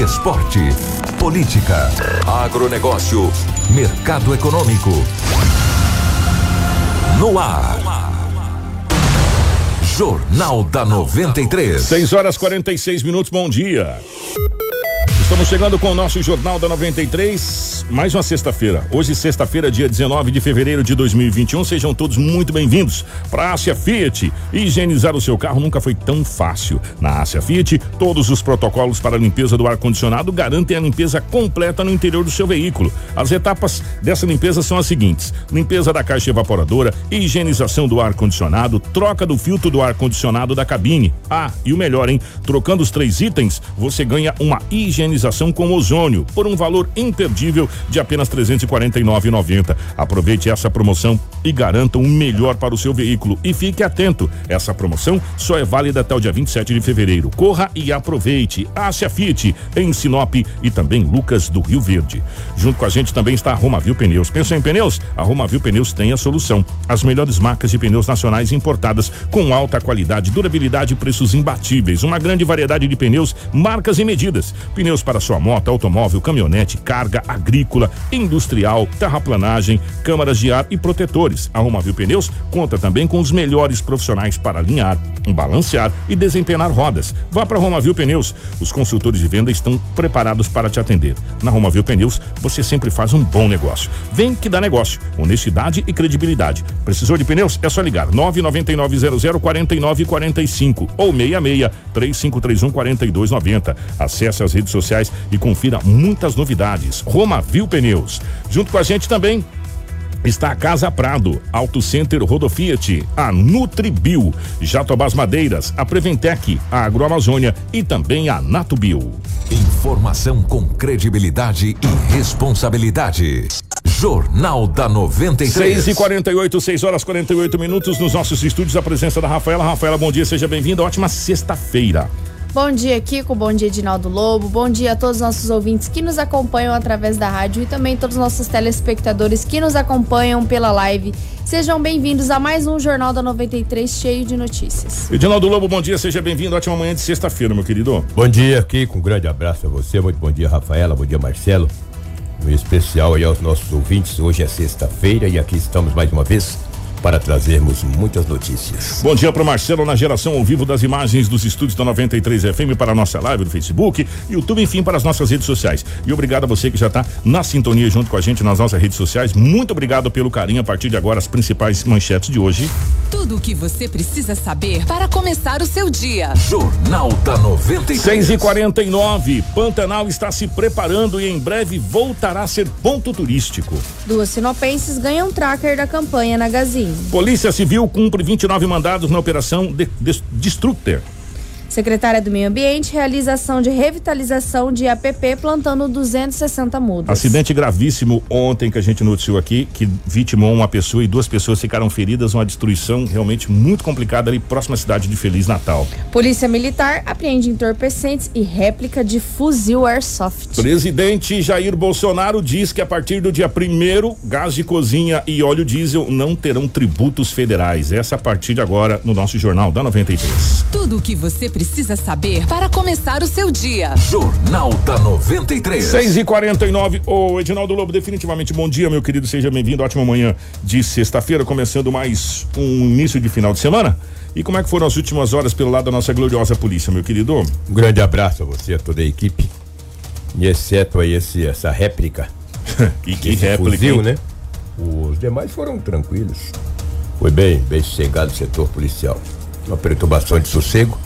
esporte, política, agronegócio, mercado econômico. No ar. Jornal da 93. 6 horas 46 minutos, bom dia. Estamos chegando com o nosso Jornal da 93, mais uma sexta-feira. Hoje, sexta-feira, dia 19 de fevereiro de 2021. Sejam todos muito bem-vindos para Ásia Fiat. Higienizar o seu carro nunca foi tão fácil. Na Ásia Fiat, todos os protocolos para a limpeza do ar-condicionado garantem a limpeza completa no interior do seu veículo. As etapas dessa limpeza são as seguintes: limpeza da caixa evaporadora, higienização do ar-condicionado, troca do filtro do ar-condicionado da cabine. Ah, e o melhor, hein? Trocando os três itens, você ganha uma higienização com ozônio por um valor imperdível de apenas R$ 349,90. Aproveite essa promoção e garanta o um melhor para o seu veículo. E fique atento, essa promoção só é válida até o dia 27 de fevereiro. Corra e aproveite. Ásia Fiat em Sinop e também Lucas do Rio Verde. Junto com a gente também está a Romavil Pneus. Pensou em pneus? A Romavil Pneus tem a solução. As melhores marcas de pneus nacionais importadas com alta qualidade, durabilidade e preços imbatíveis. Uma grande variedade de pneus, marcas e medidas. Pneus para sua moto, automóvel, caminhonete, carga agrícola, industrial, terraplanagem, câmaras de ar e protetores. A Romavil Pneus conta também com os melhores profissionais para alinhar, balancear e desempenhar rodas. Vá para Romavil Pneus. Os consultores de venda estão preparados para te atender. Na Romavil Pneus, você sempre faz um bom negócio. Vem que dá negócio, honestidade e credibilidade. Precisou de pneus? É só ligar 99900 4945 ou 66 3531 4290. Acesse as redes sociais e confira muitas novidades. Romavil Pneus. Junto com a gente também está a Casa Prado, Auto Center Rodofiat, a Nutribio, Jatobás Madeiras, a Preventec, a Agroamazônia e também a Natubio. Informação com credibilidade e responsabilidade. Jornal da 93. 6 e 48 6 horas 48 minutos nos nossos estúdios. A presença da Rafaela. Rafaela, bom dia, seja bem-vinda. Ótima sexta-feira. Bom dia, Kiko. Bom dia, Edinaldo Lobo. Bom dia a todos os nossos ouvintes que nos acompanham através da rádio e também todos os nossos telespectadores que nos acompanham pela live. Sejam bem-vindos a mais um Jornal da 93 cheio de notícias. Edinaldo Lobo, bom dia, seja bem-vindo. Ótima manhã de sexta-feira, meu querido. Bom dia, Kiko. Um grande abraço a você. Muito bom dia, Rafaela. Bom dia, Marcelo. Um especial aí aos nossos ouvintes. Hoje é sexta-feira e aqui estamos mais uma vez para trazermos muitas notícias. Bom dia para Marcelo na geração ao vivo das imagens dos estúdios da 93 FM para a nossa live no Facebook, YouTube, enfim, para as nossas redes sociais. E obrigado a você que já está na sintonia junto com a gente nas nossas redes sociais. Muito obrigado pelo carinho. A partir de agora, as principais manchetes de hoje. Tudo o que você precisa saber para começar o seu dia. Jornal da 93. 6 e 49 Pantanal está se preparando e em breve voltará a ser ponto turístico. Duas sinopenses ganham tracker da campanha na Gazin. Polícia Civil cumpre 29 mandados na operação de, de, Destructor. Secretária do Meio Ambiente realiza ação de revitalização de APP plantando 260 mudas. Acidente gravíssimo ontem que a gente noticiou aqui, que vitimou uma pessoa e duas pessoas ficaram feridas, uma destruição realmente muito complicada ali próxima à cidade de Feliz Natal. Polícia Militar apreende entorpecentes e réplica de fuzil airsoft. Presidente Jair Bolsonaro diz que a partir do dia primeiro, gás de cozinha e óleo diesel não terão tributos federais. Essa a partir de agora no nosso Jornal da 93. Tudo o que você precisa precisa saber para começar o seu dia. Jornal da 93. 6 e 49 Ô, Edinaldo Lobo, definitivamente bom dia, meu querido. Seja bem-vindo. Ótima manhã de sexta-feira, começando mais um início de final de semana. E como é que foram as últimas horas pelo lado da nossa gloriosa polícia, meu querido? Um grande abraço a você, a toda a equipe. E exceto aí esse, essa réplica. e que réplica? Fuzil, né? Os demais foram tranquilos. Foi bem, bem sossegado o setor policial. Uma perturbação de sossego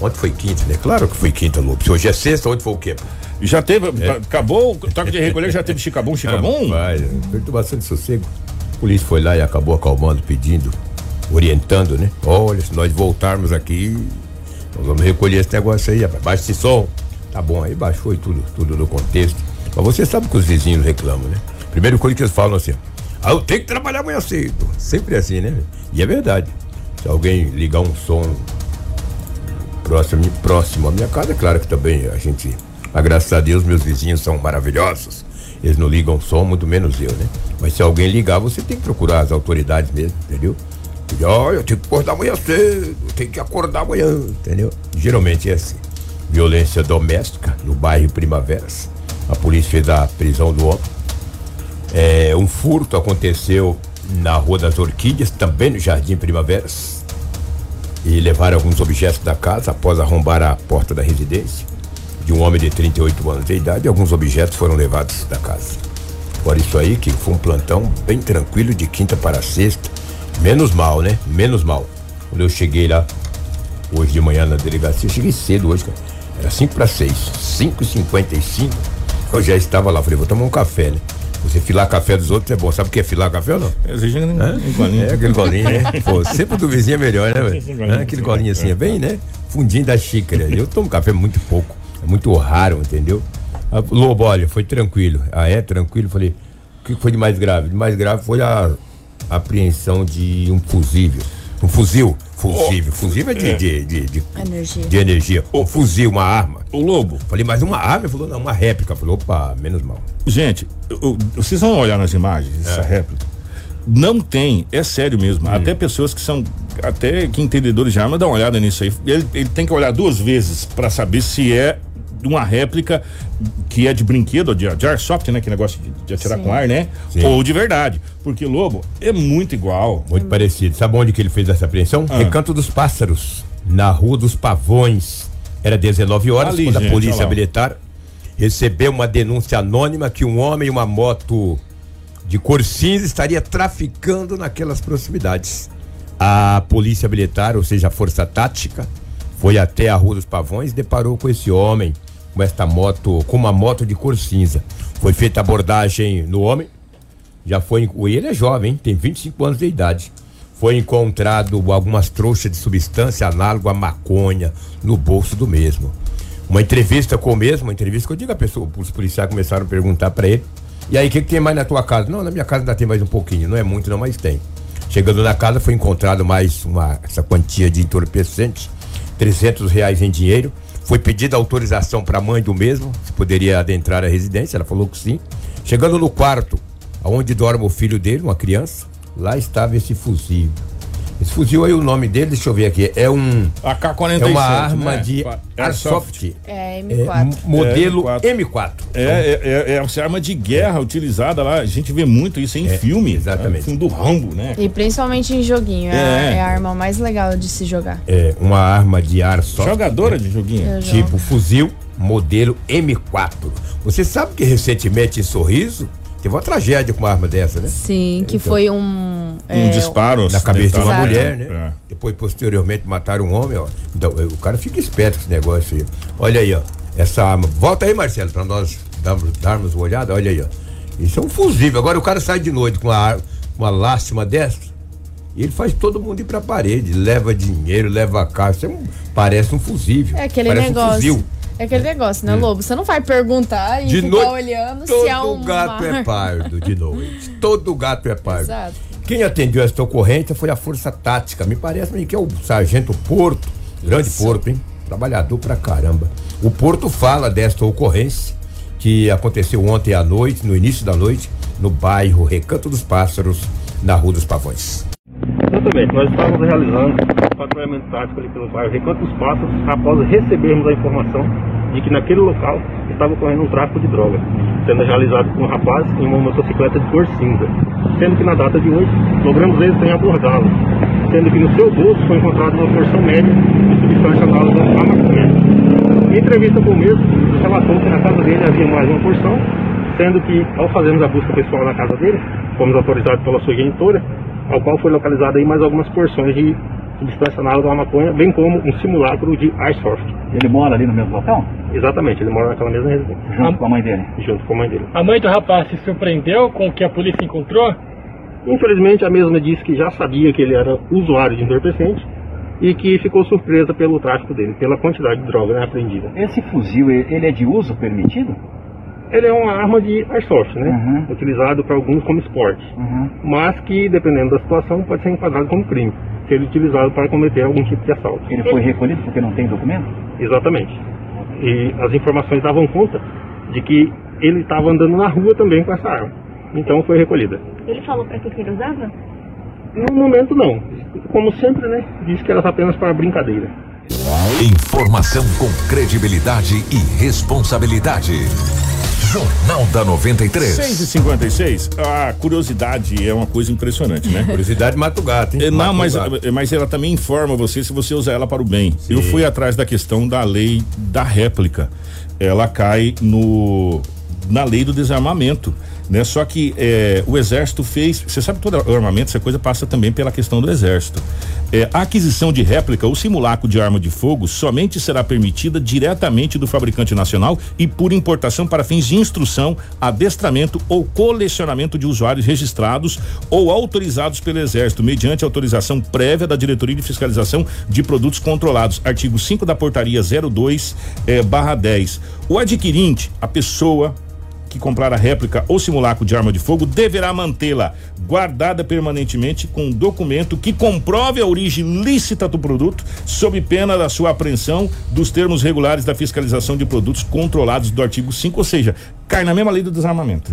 Ontem foi quinta, né? Claro que foi quinta, Lopes. Hoje é sexta, ontem foi o quê? Já teve, é. acabou o toque de recolher, já teve chicabum, chicabum? Ah, vai, perturbação de sossego. A polícia foi lá e acabou acalmando, pedindo, orientando, né? Olha, se nós voltarmos aqui, nós vamos recolher esse negócio aí, rapaz. Baixa esse som. Tá bom, aí baixou e tudo, tudo no contexto. Mas você sabe que os vizinhos reclamam, né? Primeiro coisa que eles falam assim, ah, eu tenho que trabalhar amanhã cedo. Sempre assim, né? E é verdade. Se alguém ligar um som próximo, próximo à minha casa, é claro que também a gente. Mas graças a Deus, meus vizinhos são maravilhosos. Eles não ligam som, muito menos eu, né? Mas se alguém ligar, você tem que procurar as autoridades mesmo, entendeu? E, ó, eu tenho que acordar amanhã cedo, tenho que acordar amanhã, entendeu? Geralmente é assim. Violência doméstica no bairro Primaveras. A polícia fez a prisão do homem. É, um furto aconteceu na Rua das Orquídeas, também no Jardim Primaveras. E levaram alguns objetos da casa após arrombar a porta da residência de um homem de 38 anos de idade. Alguns objetos foram levados da casa. Por isso aí que foi um plantão bem tranquilo de quinta para sexta. Menos mal, né? Menos mal. Quando eu cheguei lá hoje de manhã na delegacia, cheguei cedo hoje, cara. Era 5 para 6, 5 e 55 Eu já estava lá, falei, vou tomar um café, né? Você filar café dos outros é bom. Sabe o que é filar café ou não? Exige um Hã? golinho. É, aquele golinho, né? Pô, sempre do vizinho é melhor, né, velho? Hã? Aquele golinho assim, é bem, né? Fundinho da xícara. Eu tomo café muito pouco. É muito raro, entendeu? Ah, Lobo, olha, foi tranquilo. Ah, é? Tranquilo? Falei, o que foi de mais grave? De mais grave foi a apreensão de um fusível. Um fuzil. Fusível. Fusível é de, de, de, de, Energia. de energia. Um fuzil, uma arma. O Lobo, Falei, mas uma arma? Ele falou, não, uma réplica. Falei, opa, menos mal. gente, eu- eu- vocês vão olhar nas imagens, essa réplica. Não tem, é sério mesmo. Até pessoas que são, até que entendedores de arma, dão uma olhada nisso aí. Ele, ele tem que olhar duas vezes para saber se é uma réplica que é de brinquedo, de, de airsoft, né? Que negócio de, de atirar Sim. com ar, né? Sim. Ou de verdade. Porque, Lobo, é muito igual. Muito parecido. Sabe onde que ele fez essa apreensão? Ah. Recanto dos Pássaros, na Rua dos Pavões. Era 19 horas, Ali, quando gente, a polícia militar recebeu uma denúncia anônima que um homem e uma moto de cor cinza estaria traficando naquelas proximidades. A polícia militar, ou seja, a força tática, foi até a Rua dos Pavões e deparou com esse homem, com esta moto, com uma moto de cor cinza. Foi feita abordagem no homem, já foi. Ele é jovem, tem 25 anos de idade. Foi encontrado algumas trouxas de substância análoga à maconha no bolso do mesmo. Uma entrevista com o mesmo, uma entrevista que eu digo a pessoa, os policiais começaram a perguntar pra ele. E aí, o que, que tem mais na tua casa? Não, na minha casa ainda tem mais um pouquinho, não é muito, não, mas tem. Chegando na casa, foi encontrado mais uma essa quantia de entorpecente, 300 reais em dinheiro. Foi pedida autorização para a mãe do mesmo, se poderia adentrar a residência, ela falou que sim. Chegando no quarto, aonde dorme o filho dele, uma criança, lá estava esse fuzil. Esse fuzil aí, o nome dele, deixa eu ver aqui, é um AK-47. é uma arma né? de Airsoft. airsoft. É, É, M4. modelo É, M4. É, é, é, é essa arma de guerra utilizada lá. A gente vê muito isso em É, filme. exatamente. É, filme do Rambo, né? E principalmente em joguinho. É, É. é a arma mais legal de se jogar. É uma arma de airsoft. Jogadora de joguinho. Eu jogo. Tipo fuzil modelo M4. Você sabe que recentemente em Sorriso teve uma tragédia com uma arma dessa, né? Sim, que Então. foi um. Um é, disparo. Na cabeça de uma Exato. mulher, né? É. Depois, posteriormente, mataram um homem, ó. Então, o cara fica esperto com esse negócio aí. Olha aí, ó. Essa arma. Volta aí, Marcelo, pra nós darmos, darmos uma olhada. Olha aí, ó. Isso é um fusível. Agora o cara sai de noite com uma, uma lástima dessa. E ele faz todo mundo ir pra parede. Leva dinheiro, leva carro. Isso é um- parece um fusível. É aquele parece Um negócio. fuzil. É aquele negócio, né, Lobo? Você não vai perguntar e De ficar noite, olhando todo se é um. gato é pardo de noite. Todo gato é pardo. Exato. Quem atendeu esta ocorrência foi a Força Tática. Me parece que é o Sargento Porto. Grande Porto, hein? Trabalhador pra caramba. O Porto fala desta ocorrência que aconteceu ontem à noite, no início da noite, no bairro Recanto dos Pássaros, na Rua dos Pavões. Exatamente, nós estávamos realizando patrulhamento tático ali pelo bairro Recanto dos Pássaros após recebermos a informação de que naquele local estava ocorrendo um tráfico de droga, sendo realizado por um rapaz em uma motocicleta de cor cinza. Sendo que na data de hoje, logramos êxito em abordá-lo, sendo que no seu bolso foi encontrada uma porção média de substância análoga à maconha. Em entrevista com o mesmo, relatou que na casa dele havia mais uma porção, sendo que ao fazermos a busca pessoal na casa dele, fomos autorizados pela sua genitora, ao qual foi localizada aí mais algumas porções de substância análoga à maconha, bem como um simulacro de airsoft. Ele mora ali no mesmo local? Exatamente, ele mora naquela mesma residência, Junto com a mãe dele. junto com a mãe dele. A mãe do rapaz se surpreendeu com o que a polícia encontrou? Infelizmente, a mesma disse que já sabia que ele era usuário de entorpecente, e que ficou surpresa pelo tráfico dele, pela quantidade de droga né, apreendida. Esse fuzil, ele é de uso permitido? Ele é uma arma de airsoft, né? Uhum. Utilizado para alguns como esporte, Uhum. mas que dependendo da situação pode ser enquadrado como crime, se ele é utilizado para cometer algum tipo de assalto. Ele foi recolhido porque não tem documento? Exatamente. E as informações davam conta de que ele estava andando na rua também com essa arma. Então foi recolhida. Ele falou pra que que ele usava? No momento não. Como sempre, né? Disse que era apenas para brincadeira. Informação com credibilidade e responsabilidade. Jornal da 93. 6 e 56 a curiosidade é uma coisa impressionante, né? Curiosidade mata o gato, hein? É, Não, mas, gato. mas ela também informa você se você usar ela para o bem. Eu fui atrás da questão da lei da réplica. Ela cai no na lei do desarmamento, né? Só que é, o exército fez, você sabe todo armamento, essa coisa passa também pela questão do exército. É, a aquisição de réplica ou simulacro de arma de fogo somente será permitida diretamente do fabricante nacional e por importação para fins de instrução, adestramento ou colecionamento de usuários registrados ou autorizados pelo Exército, mediante autorização prévia da Diretoria de Fiscalização de Produtos Controlados. Artigo 5 da Portaria 02 eh, barra 10. O adquirente, a pessoa que comprar a réplica ou simulacro de arma de fogo deverá mantê-la guardada permanentemente com um documento que comprove a origem lícita do produto, sob pena da sua apreensão dos termos regulares da fiscalização de produtos controlados do artigo 5, ou seja, cai na mesma lei do desarmamento.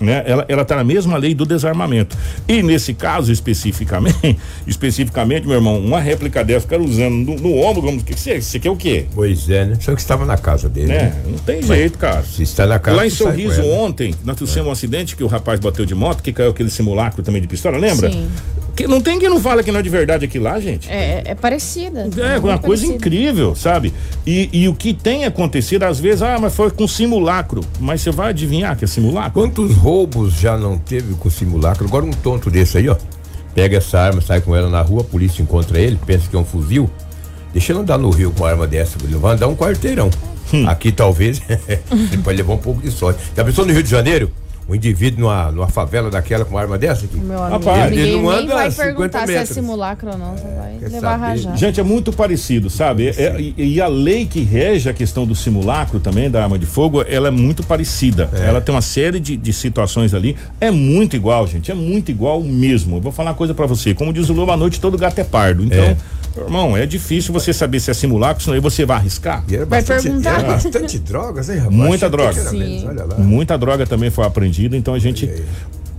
Né? Ela, ela tá na mesma lei do desarmamento. E nesse caso especificamente, especificamente, meu irmão, uma réplica dessa, o cara usando no, no ombro, como que você, você quer o quê? Pois é, né? Só que estava na casa dele. Né? né? Não tem jeito, cara. Se está na casa. Lá em Sorriso ontem, nós trouxemos um acidente que o rapaz bateu de moto, que caiu aquele simulacro também de pistola, lembra? Sim. Que não tem quem não fala que não é de verdade aquilo lá, gente. É, é parecida. É uma muito coisa parecida. incrível, sabe? E, e o que tem acontecido, às vezes, ah, mas foi com simulacro. Mas você vai adivinhar que é simulacro? Quantos roubos já não teve com simulacro? Agora um tonto desse aí, ó. Pega essa arma, sai com ela na rua, a polícia encontra ele, pensa que é um fuzil. Deixa ele andar no rio com uma arma dessa, ele vai andar um quarteirão. Hum. Aqui talvez ele pode levar um pouco de sorte. Já pensou no Rio de Janeiro? Um indivíduo numa, numa favela daquela com uma arma dessa aqui? Meu amigo, Rapaz, ele não nem anda vai 50 perguntar se é metros. simulacro ou não, você vai quer levar saber. rajada. Gente, é muito parecido, sabe? É- é- e, a lei que rege a questão do simulacro também, da arma de fogo, ela é muito parecida. Ela tem uma série de, de situações ali. É muito igual, gente. É muito igual mesmo. Eu vou falar uma coisa pra você. Como diz o Lobo, à noite todo gato é pardo. Então, É. irmão, é difícil você saber se é simulacro, senão aí você vai arriscar. E era Vai bastante, perguntar. Era bastante drogas, hein, rapaz? Muita Achei droga. menos, Olha lá. Muita droga também foi apreendida, então a gente.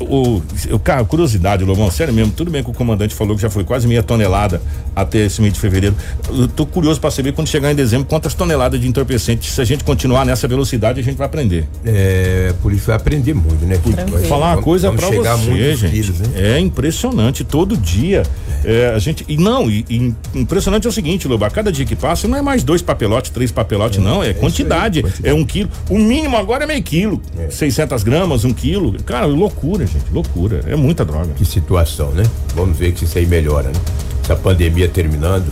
O, o cara, curiosidade, Lobão, sério mesmo, tudo bem que o comandante falou que já foi quase meia tonelada até esse mês de fevereiro. Eu tô curioso para saber quando chegar em dezembro quantas toneladas de entorpecente. Se a gente continuar nessa velocidade, a gente vai aprender. É, por isso vai aprender muito, né? Falar uma coisa chegar você, gente. quilos, né? É impressionante, todo dia. É, a gente. E não, e, e impressionante é o seguinte, Lobo, a cada dia que passa não é mais dois papelotes, três papelotes, não, é, quantidade. quantidade. É um quilo. O mínimo agora é meio quilo. 600 gramas, um quilo. Cara, loucura, gente, loucura. É muita droga. Que situação, né? Vamos ver que isso aí melhora, né? Essa pandemia terminando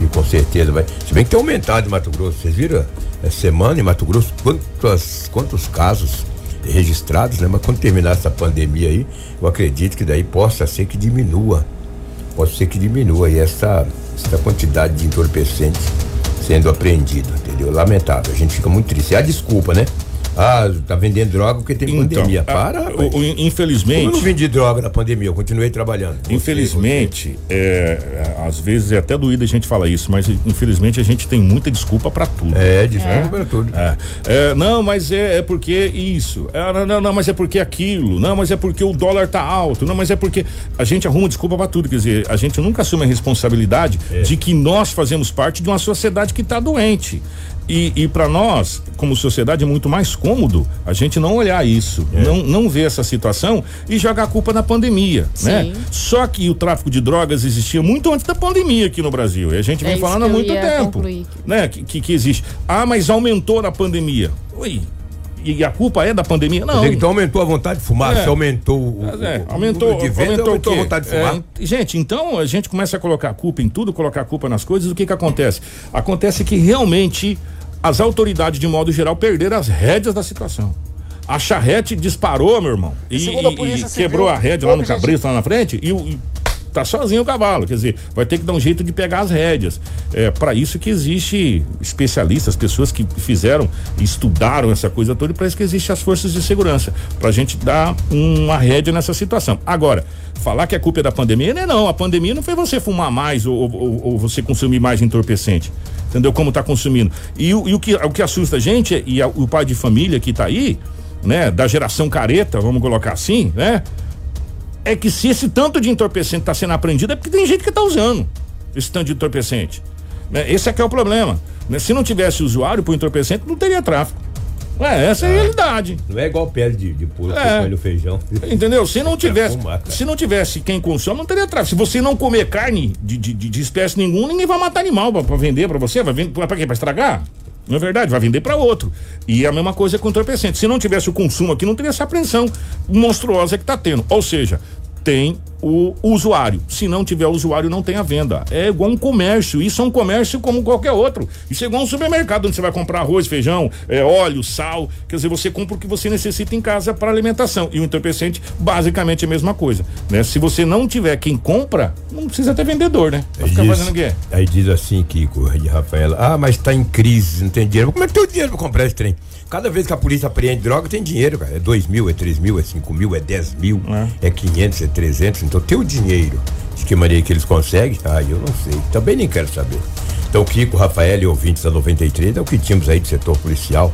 e com certeza vai. Se bem que tem aumentado em Mato Grosso. Vocês viram essa semana em Mato Grosso quantos, quantos casos registrados, né? Mas quando terminar essa pandemia aí, eu acredito que daí possa ser que diminua. Pode ser que diminua aí essa, essa quantidade de entorpecentes sendo apreendido, entendeu? Lamentável. A gente fica muito triste. É a desculpa, né? Ah, tá vendendo droga porque tem pandemia. a- Para, o- rapaz. o- Como infelizmente. eu não vendi droga na pandemia, eu continuei trabalhando. Você, Infelizmente, é, às vezes é até doído a gente falar isso, mas infelizmente a gente tem muita desculpa pra tudo. É, desculpa para tudo. É, é, não, mas é, é porque isso. É, não, não, não, mas é porque aquilo. Não, mas é porque o dólar tá alto. Não, mas é porque a gente arruma desculpa pra tudo. Quer dizer, a gente nunca assume a responsabilidade de que nós fazemos parte de uma sociedade que tá doente. E, e para nós, como sociedade, é muito mais cômodo a gente não olhar isso, não, não ver essa situação e jogar a culpa na pandemia, né? Sim. Só que o tráfico de drogas existia muito antes da pandemia aqui no Brasil. E a gente É vem falando há muito tempo concluir. né? Que, que, que existe. Ah, mas aumentou na pandemia. Oi. E a culpa é da pandemia? Não. Então aumentou a vontade de fumar, É. se aumentou o, é, o- o aumentou, de venda, aumentou, aumentou o a vontade de fumar. É, gente, então a gente começa a colocar a culpa em tudo, colocar a culpa nas coisas, o que que acontece? Acontece que realmente as autoridades, de modo geral, perderam as rédeas da situação. A charrete disparou, meu irmão, e, a e- e Civil, quebrou a rédea lá no o objetivo- cabresto, lá na frente, e, e tá sozinho o cavalo, quer dizer, vai ter que dar um jeito de pegar as rédeas. É para isso que existe especialistas, pessoas que fizeram, estudaram essa coisa toda e para isso que existe as forças de segurança, pra gente dar uma rédea nessa situação. Agora, falar que a culpa é da pandemia, não é não, a pandemia não foi você fumar mais ou, ou, ou você consumir mais entorpecente. Entendeu? Como tá consumindo. E, o, e o, que, o que assusta a gente, é, e a, o pai de família que tá aí, né, da geração careta, vamos colocar assim, né? É que se esse tanto de entorpecente está sendo apreendido, é porque tem gente que está usando esse tanto de entorpecente. Né? Esse é que é o problema. Né? Se não tivesse usuário por entorpecente, não teria tráfico. É, essa é a realidade. Não é igual pele de, de porco É. no feijão. Entendeu? Se não tivesse, se não tivesse quem consome, não teria tráfico. Se você não comer carne de, de, de- espécie nenhuma, ninguém vai matar animal pra, pra vender pra você. Vai vender pra quê? Pra estragar? Não é verdade? Vai vender pra outro. E é a mesma coisa com o entorpecente. Se não tivesse o consumo aqui, não teria essa apreensão monstruosa que tá tendo. Ou seja, tem o usuário. Se não tiver usuário, não tem a venda. É igual um comércio. Isso é um comércio como qualquer outro. Isso é igual um supermercado onde você vai comprar arroz, feijão, é, óleo, sal. Quer dizer, você compra o que você necessita em casa para alimentação. E o entorpecente, basicamente, é a mesma coisa. Né? Se você não tiver quem compra, não precisa ter vendedor, né? Vai Aí ficar diz, fazendo o quê? aí diz assim, Kiko de Rafaela, ah, mas tá em crise, não tem dinheiro. Como é que tem o dinheiro pra comprar esse trem? Cada vez que a polícia apreende droga, tem dinheiro, cara. É 2 mil, é 3 mil, é 5 mil, é 10 mil, é 500, é 300. Então tem o dinheiro. De que maneira que eles conseguem? Ah, eu não sei. Também nem quero saber. Então, Kiko, Rafael e ouvintes da 93 é o que tínhamos aí do setor policial.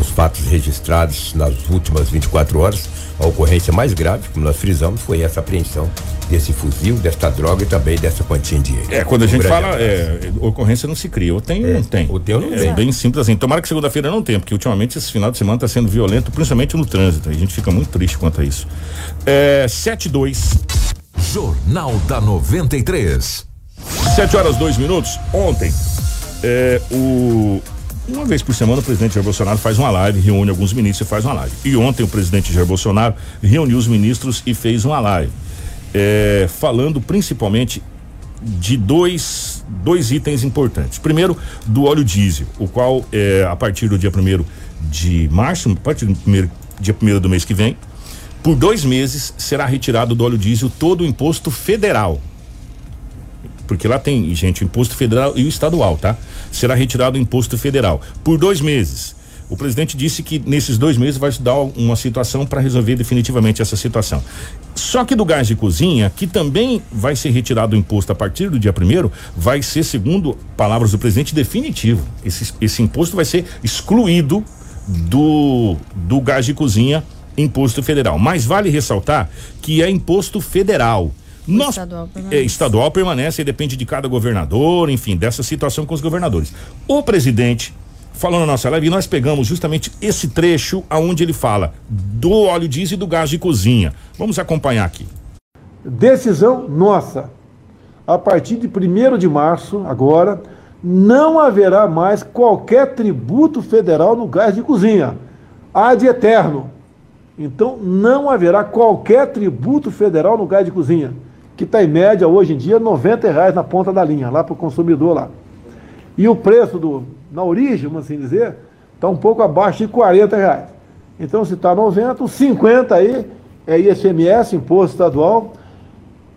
Os fatos registrados nas últimas 24 horas. A ocorrência mais grave, como nós frisamos, foi essa apreensão desse fuzil, desta droga e também dessa quantia em dinheiro. É, quando a gente fala, é, ocorrência não se cria. Ou tem ou não tem. ou tem ou não é tem. bem simples assim. Tomara que segunda-feira não tenha, porque ultimamente esse final de semana está sendo violento, principalmente no trânsito. A gente fica muito triste quanto a isso. É, 7-2. Jornal da 93. 7 horas 2 minutos. Ontem, é, o, uma vez por semana o presidente Jair Bolsonaro faz uma live, reúne alguns ministros e faz uma live. E ontem o presidente Jair Bolsonaro reuniu os ministros e fez uma live, é, falando principalmente de dois, dois itens importantes. Primeiro, do óleo diesel, o qual é, a partir do dia 1 de março, a partir do primeiro, dia 1 do mês que vem, por dois meses será retirado do óleo diesel todo o imposto federal porque lá tem, gente, o imposto federal e o estadual, tá? Será retirado o imposto federal por dois meses. O presidente disse que nesses dois meses vai dar uma situação para resolver definitivamente essa situação. Só que do gás de cozinha, que também vai ser retirado o imposto a partir do dia primeiro, vai ser, segundo palavras do presidente, definitivo. Esse, esse imposto vai ser excluído do, do gás de cozinha, imposto federal. Mas vale ressaltar que é imposto federal. Nós, estadual é, permanece. estadual permanece e depende de cada governador, enfim, dessa situação com os governadores. O presidente falou na nossa live e nós pegamos justamente esse trecho aonde ele fala do óleo diesel e do gás de cozinha. Vamos acompanhar aqui. Decisão nossa. A partir de 1 de março, agora, não haverá mais qualquer tributo federal no gás de cozinha. Ad eterno. Então, não haverá qualquer tributo federal no gás de cozinha, que está em média hoje em dia 90 reais na ponta da linha, lá para o consumidor lá. E o preço do, na origem, vamos assim dizer, está um pouco abaixo de 40 reais. Então, se está 90, os 50 aí é ICMS, Imposto Estadual,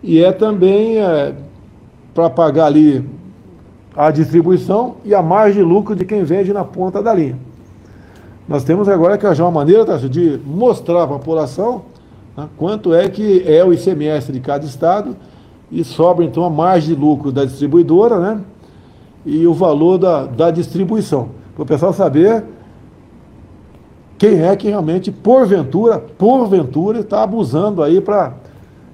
e é também para pagar ali a distribuição e a margem de lucro de quem vende na ponta da linha. Nós temos agora que achar uma maneira de mostrar para a população né, quanto é que é o ICMS de cada estado e sobra então a margem de lucro da distribuidora né, e o valor da, da distribuição. Para o pessoal saber quem é que realmente, porventura, porventura, está abusando aí para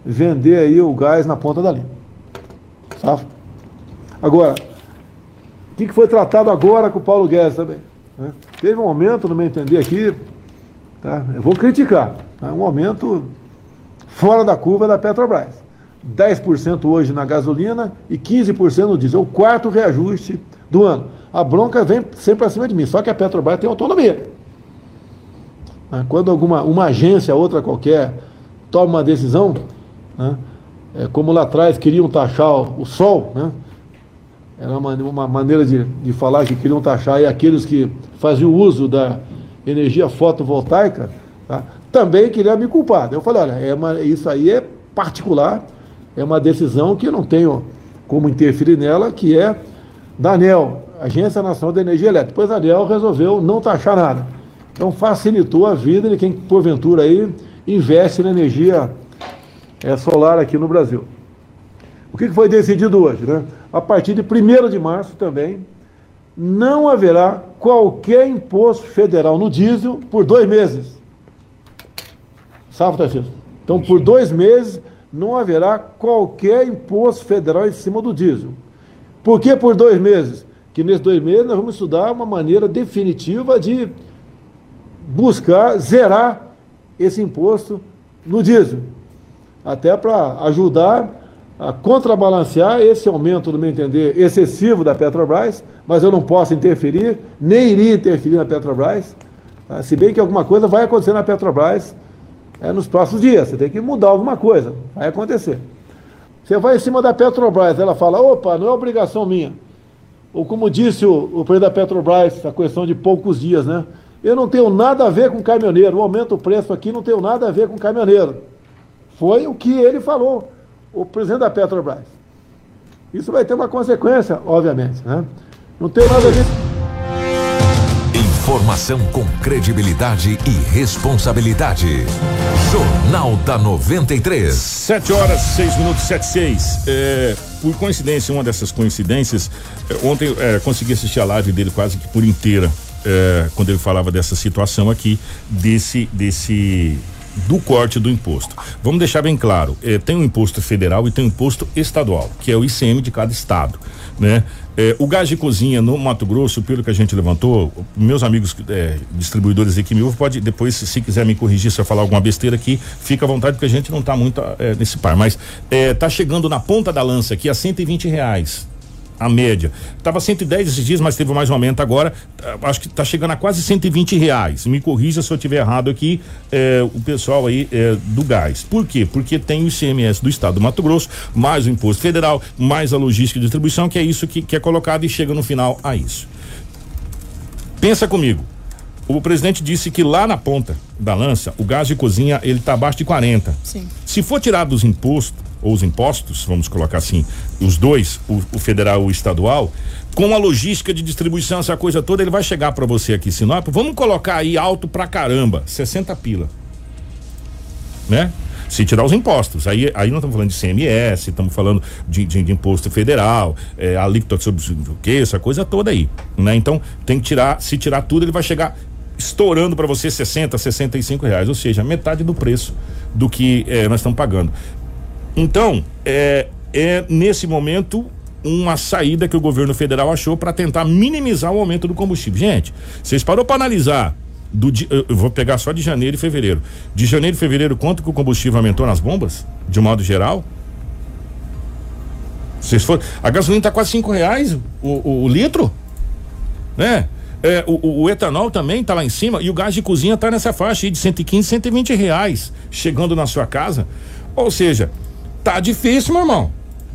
vender aí o gás na ponta da linha. Sabe? Agora, o que que foi tratado agora com o Paulo Guedes também? né? Teve um aumento, no meu entender aqui, tá? eu vou criticar, tá? Um aumento fora da curva da Petrobras. 10% hoje na gasolina e 15% no diesel. É o quarto reajuste do ano. A bronca vem sempre acima de mim, só que a Petrobras tem autonomia. né? Quando alguma uma agência, outra qualquer, toma uma decisão, né? é, como lá atrás queriam taxar o sol, né? era uma, uma maneira de, de falar que queriam taxar aí aqueles que faziam uso da energia fotovoltaica, tá? Também queriam me culpar. Eu falei, olha, é uma- isso aí é particular, é uma decisão que eu não tenho como interferir nela, que é da ANEL, Agência Nacional de Energia Elétrica. Depois a ANEL resolveu não taxar nada. Então facilitou a vida de quem, porventura, aí investe na energia é, solar aqui no Brasil. O que foi decidido hoje? Né? A partir de 1 de março também, não haverá qualquer imposto federal no diesel por dois meses. Sabe, Tarcísio? Então, por dois meses, não haverá qualquer imposto federal em cima do diesel. Por que por dois meses? Que nesses dois meses nós vamos estudar uma maneira definitiva de buscar zerar esse imposto no diesel. Até para ajudar a contrabalancear esse aumento, no meu entender, excessivo da Petrobras, mas eu não posso interferir, nem iria interferir na Petrobras, tá? se bem que alguma coisa vai acontecer na Petrobras é, nos próximos dias, você tem que mudar alguma coisa, vai acontecer. Você vai em cima da Petrobras, ela fala, opa, não é obrigação minha. Ou como disse o, o presidente da Petrobras, a questão de poucos dias, né? Eu não tenho nada a ver com caminhoneiro, o aumento do preço aqui não tem nada a ver com caminhoneiro. Foi o que ele falou o presidente da Petrobras. Isso vai ter uma consequência, obviamente. Né? Não tem nada a ver. Informação com credibilidade e responsabilidade. Jornal da 93. 7 horas, 6 minutos, 7 6. É, por coincidência, uma dessas coincidências, é, ontem é, consegui assistir a live dele quase que por inteira. É, quando ele falava dessa situação aqui, desse, desse do corte do imposto. Vamos deixar bem claro, eh, tem um imposto federal e tem um imposto estadual, que é o ICM de cada estado, né? Eh, o gás de cozinha no Mato Grosso, pelo que a gente levantou, meus amigos eh, distribuidores aqui me ouvem, pode depois, se quiser me corrigir se eu falar alguma besteira aqui, fica à vontade, porque a gente não está muito eh, nesse par, mas está chegando na ponta da lança aqui a 120 reais a média. Tava 110 esses dias, mas teve mais um aumento agora. Ah, acho que está chegando a quase 120 reais. Me corrija se eu tiver errado aqui, é, o pessoal aí é, do gás. Por quê? Porque tem o ICMS do estado do Mato Grosso, mais o imposto federal, mais a logística de distribuição, que é isso que, que é colocado e chega no final a isso. Pensa comigo. O presidente disse que lá na ponta da lança, o gás de cozinha, ele está abaixo de 40. Sim. Se for tirado dos impostos, ou os impostos, vamos colocar assim, os dois, o, o federal e o estadual, com a logística de distribuição, essa coisa toda, ele vai chegar para você aqui, Sinop, vamos colocar aí alto pra caramba, 60 pila. Né? Se tirar os impostos. Aí, aí não estamos falando de CMS, estamos falando de, de, de, imposto federal, é, alíquota sobre o que, essa coisa toda aí. Né? Então, tem que tirar, se tirar tudo, ele vai chegar estourando para você 60, 65 reais, ou seja, metade do preço do que é, nós estamos pagando. Então, é, é nesse momento uma saída que o governo federal achou para tentar minimizar o aumento do combustível. Gente, vocês parou para analisar do eu vou pegar só de janeiro e fevereiro. De janeiro e fevereiro, quanto que o combustível aumentou nas bombas? De modo geral? Vocês foram, a gasolina está quase cinco reais o, o, o litro, né? É, o, o, etanol também está lá em cima e o gás de cozinha está nessa faixa aí de 115, 120 reais chegando na sua casa. Ou seja, tá difícil, meu irmão.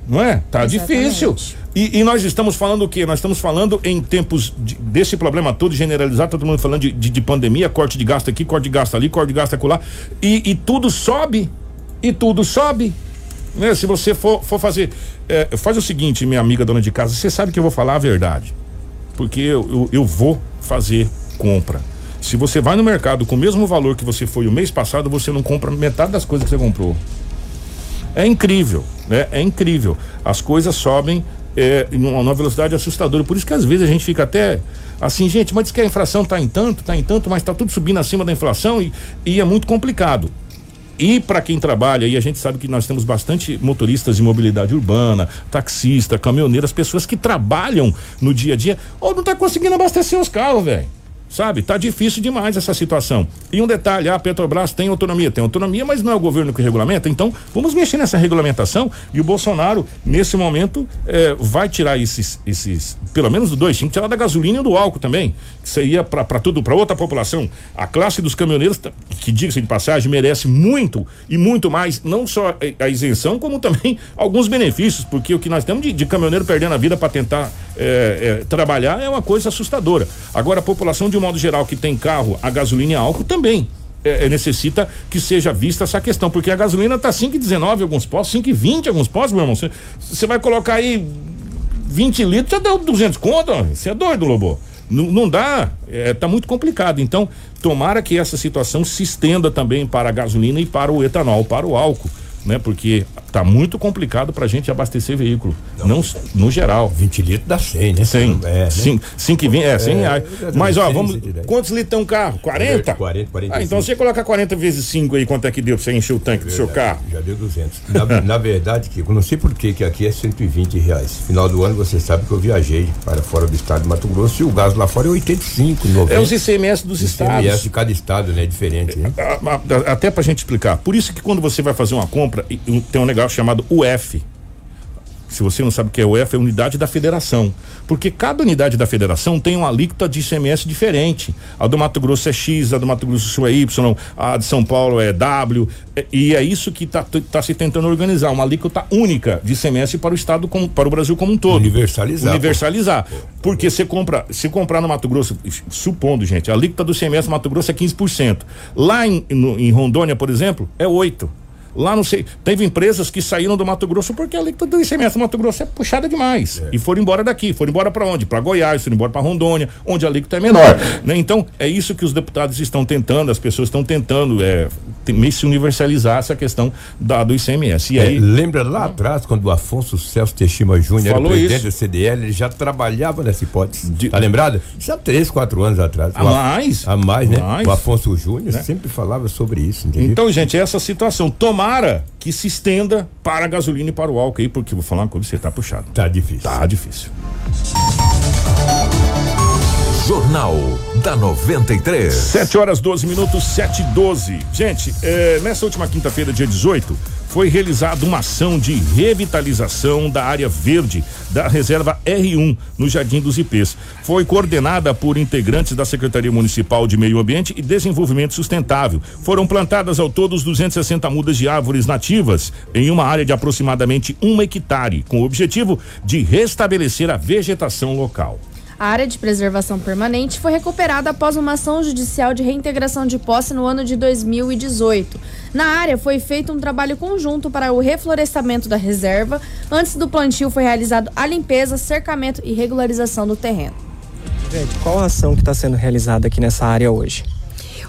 Não é? Tá Exatamente. difícil. E, e, nós estamos falando o quê? Nós estamos falando em tempos de, desse problema todo generalizado, todo mundo falando de, de, de, pandemia, corte de gasto aqui, corte de gasto ali, corte de gasto acolá. E, e tudo sobe. E tudo sobe. Né? Se você for, for fazer. É, faz o seguinte, minha amiga dona de casa, você sabe que eu vou falar a verdade porque eu, eu, eu vou fazer compra. Se você vai no mercado com o mesmo valor que você foi o mês passado, você não compra metade das coisas que você comprou. É incrível, né? É incrível. As coisas sobem é, uma velocidade assustadora. Por isso que às vezes a gente fica até assim, gente, mas diz que a inflação está em tanto, está em tanto, mas está tudo subindo acima da inflação e, e é muito complicado. E para quem trabalha, e a gente sabe que nós temos bastante motoristas de mobilidade urbana, taxista, caminhoneiro, as pessoas que trabalham no dia a dia, ou não tá conseguindo abastecer os carros, velho. Sabe? Tá difícil demais essa situação. E um detalhe, a Petrobras tem autonomia, tem autonomia, mas não é o governo que regulamenta, então vamos mexer nessa regulamentação e o Bolsonaro, nesse momento, eh, vai tirar esses, esses, pelo menos dois, tinha que tirar da gasolina e do álcool também, que seria para tudo, para outra população. A classe dos caminhoneiros, que diga-se de passagem, merece muito e muito mais, não só a isenção, como também alguns benefícios, porque o que nós temos de, de caminhoneiro perdendo a vida para tentar eh, eh, trabalhar é uma coisa assustadora. Agora, a população de um modo geral que tem carro a gasolina e álcool também. é, é, necessita que seja vista essa questão, porque a gasolina tá 5,19 em alguns postos, 5,20 em alguns postos, meu irmão. Você vai colocar aí 20 litros, já deu 200 conto, você é doido, Lobo. Não, não dá, é, tá muito complicado. Então, tomara que essa situação se estenda também para a gasolina e para o etanol, para o álcool né? Porque tá muito complicado pra gente abastecer veículo. Não, não no geral. 20 litros dá 100, né? 100. É, né? 5, 5 20, é, 100 é, reais. Mas, ó, vamos. Quantos litros tem um carro? 40? 40, 40. Ah, então você coloca 40 vezes 5 aí, quanto é que deu pra você encher o tanque verdade, do seu carro? Já deu 200. Na, na verdade, que eu não sei por que que aqui é 120 reais. Final do ano você sabe que eu viajei para fora do estado de Mato Grosso e o gás lá fora é 85, 90. É os ICMS dos estados. ICMS de cada estado, né? Diferente, né? Até pra gente explicar. Por isso que quando você vai fazer uma compra, tem um negócio chamado UF. Se você não sabe o que é UF, é unidade da federação. Porque cada unidade da federação tem uma alíquota de ICMS diferente. A do Mato Grosso é X, a do Mato Grosso do Sul é Y, a de São Paulo é W. E é isso que está tá se tentando organizar, uma alíquota única de ICMS para o Estado, como, para o Brasil como um todo. Universalizar. Universalizar. Porque você compra, se comprar no Mato Grosso, supondo, gente, a alíquota do ICMS no Mato Grosso é 15%. Lá em, no, em Rondônia, por exemplo, é 8%. Lá não sei, teve empresas que saíram do Mato Grosso porque a alíquota do ICMS do Mato Grosso é puxada demais. É. E foram embora daqui, foram embora para onde? Para Goiás, foram embora para Rondônia, onde a alíquota é menor. Né? Então, é isso que os deputados estão tentando, as pessoas estão tentando é, se universalizar essa questão da, do ICMS. E aí, é, lembra lá atrás, quando o Afonso Celso Teixeira Júnior era presidente isso. da CDL, ele já trabalhava nessa hipótese. De, tá lembrado? Já três, quatro anos atrás. A mais? A mais, né? Mais. O Afonso Júnior né? sempre falava sobre isso. Entendeu? Então, gente, essa situação. Tomar tomara que se estenda para a gasolina e para o álcool aí, porque vou falar uma coisa, você tá puxado. Tá difícil. Tá difícil. Jornal da 93. 7 horas 12 minutos, 7 e 12. Gente, é, nessa última quinta-feira, dia 18, foi realizada uma ação de revitalização da área verde da reserva R1 no Jardim dos Ipês. Foi coordenada por integrantes da Secretaria Municipal de Meio Ambiente e Desenvolvimento Sustentável. Foram plantadas ao todo 260 mudas de árvores nativas em uma área de aproximadamente um hectare, com o objetivo de restabelecer a vegetação local. A área de preservação permanente foi recuperada após uma ação judicial de reintegração de posse no ano de 2018. Na área foi feito um trabalho conjunto para o reflorestamento da reserva. Antes do plantio foi realizado a limpeza, cercamento e regularização do terreno. Gente, qual a ação que está sendo realizada aqui nessa área hoje?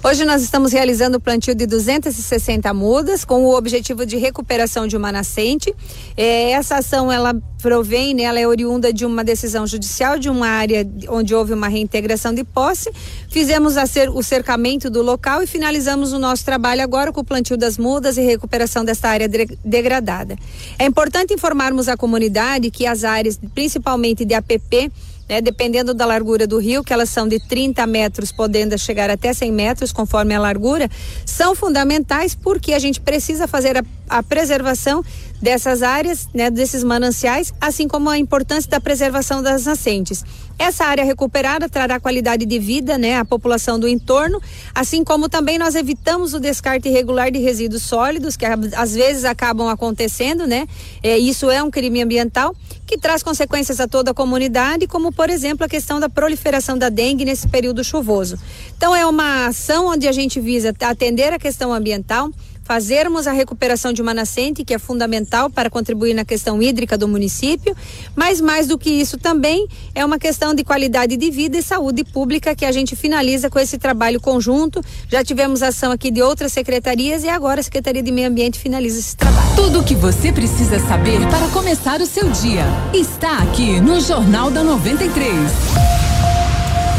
Hoje nós estamos realizando o plantio de 260 mudas com o objetivo de recuperação de uma nascente. É, essa ação ela provém, né, ela é oriunda de uma decisão judicial de uma área onde houve uma reintegração de posse. Fizemos ser, o cercamento do local e finalizamos o nosso trabalho agora com o plantio das mudas e recuperação desta área de, degradada. É importante informarmos a comunidade que as áreas, principalmente de APP, né, dependendo da largura do rio, que elas são de 30 metros, podendo chegar até 100 metros, conforme a largura, são fundamentais porque a gente precisa fazer a, a preservação dessas áreas, né, desses mananciais, assim como a importância da preservação das nascentes. Essa área recuperada trará qualidade de vida, né, à população do entorno, assim como também nós evitamos o descarte irregular de resíduos sólidos, que às vezes acabam acontecendo, né? É, isso é um crime ambiental que traz consequências a toda a comunidade, como por exemplo a questão da proliferação da dengue nesse período chuvoso. Então é uma ação onde a gente visa atender a questão ambiental, fazermos a recuperação de uma nascente, que é fundamental para contribuir na questão hídrica do município, mas mais do que isso também é uma questão de qualidade de vida e saúde pública que a gente finaliza com esse trabalho conjunto. Já tivemos ação aqui de outras secretarias e agora a Secretaria de Meio Ambiente finaliza esse trabalho. Tudo o que você precisa saber para começar o seu dia está aqui no Jornal da 93.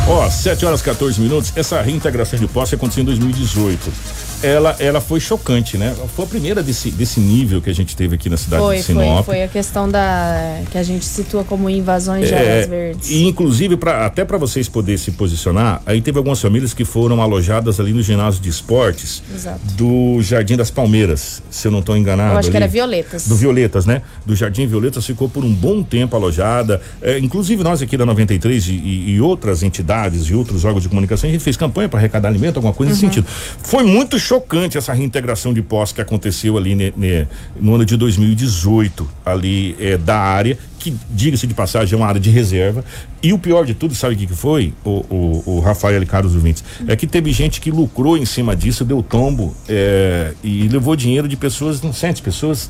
Ó, oh, 7 horas 14 minutos. Essa reintegração de posse aconteceu em 2018 ela, ela foi chocante, né? Foi a primeira desse, desse nível que a gente teve aqui na cidade foi, de Sinop. Foi, foi a questão da que a gente situa como invasões de é, áreas verdes. E inclusive pra, até para vocês poderem se posicionar, aí teve algumas famílias que foram alojadas ali no ginásio de esportes Exato. do Jardim das Palmeiras, se eu não estou enganado. Eu acho ali, que era Violetas. Do Violetas, né? Do Jardim Violetas ficou por um bom tempo alojada. É, inclusive nós aqui da 93 e, e, outras entidades e outros órgãos de comunicação, a gente fez campanha para arrecadar alimento, alguma coisa uhum. nesse sentido. Foi muito chocante essa reintegração de posse que aconteceu ali ne, ne, no ano de 2018, ali é, da área, que, diga-se de passagem, é uma área de reserva. E o pior de tudo, sabe o que, que foi, o, o, o Rafael e Carlos ouvintes? É que teve gente que lucrou em cima disso, deu tombo é, e levou dinheiro de pessoas, não pessoas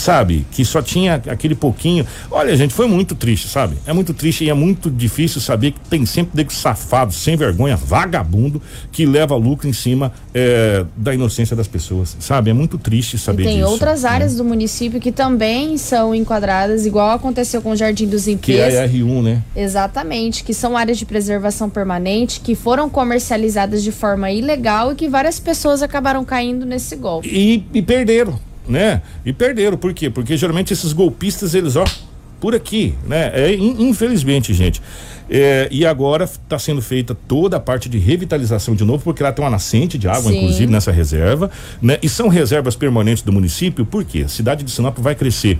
sabe, que só tinha aquele pouquinho. Olha, gente, foi muito triste, sabe? É muito triste e é muito difícil saber que tem sempre nego safado, sem vergonha, vagabundo, que leva lucro em cima é, da inocência das pessoas, sabe? É muito triste saber e tem disso. outras né? áreas do município que também são enquadradas, igual aconteceu com o Jardim dos Impês. Que é a R1, né? Exatamente, que são áreas de preservação permanente, que foram comercializadas de forma ilegal e que várias pessoas acabaram caindo nesse golpe. E, e perderam né? E perderam, por quê? Porque geralmente esses golpistas, eles, ó, por aqui, né? É, infelizmente, gente. É, e agora está sendo feita toda a parte de revitalização de novo, porque lá tem uma nascente de água, Sim. inclusive, nessa reserva, né? E são reservas permanentes do município, porque a cidade de Sinop vai crescer.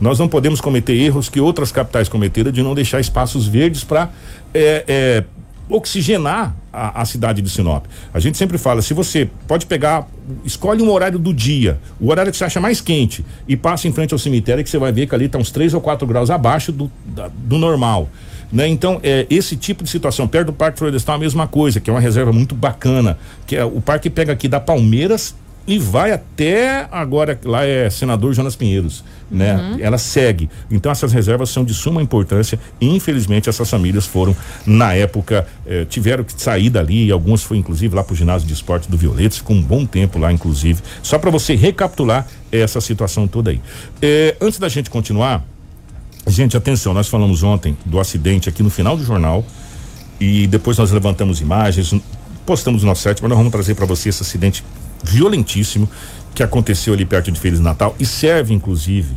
Nós não podemos cometer erros que outras capitais cometeram de não deixar espaços verdes para é, é, oxigenar a, a, cidade de Sinop. A gente sempre fala, se você pode pegar, escolhe um horário do dia, o horário que você acha mais quente e passa em frente ao cemitério que você vai ver que ali está uns 3 ou 4 graus abaixo do, da, do normal. Né? Então, é, esse tipo de situação, perto do Parque Florestal, a mesma coisa, que é uma reserva muito bacana, que é o parque pega aqui da Palmeiras e vai até agora lá é senador Jonas Pinheiros, né? Uhum. Ela segue. Então essas reservas são de suma importância e infelizmente essas famílias foram na época eh, tiveram que sair dali, e algumas foi inclusive lá pro ginásio de esporte do Violetos, ficou um bom tempo lá inclusive. Só para você recapitular essa situação toda aí. Eh, antes da gente continuar, gente, atenção, nós falamos ontem do acidente aqui no final do jornal e depois nós levantamos imagens, postamos no nosso site, mas nós vamos trazer para você esse acidente violentíssimo que aconteceu ali perto de Feliz Natal e serve inclusive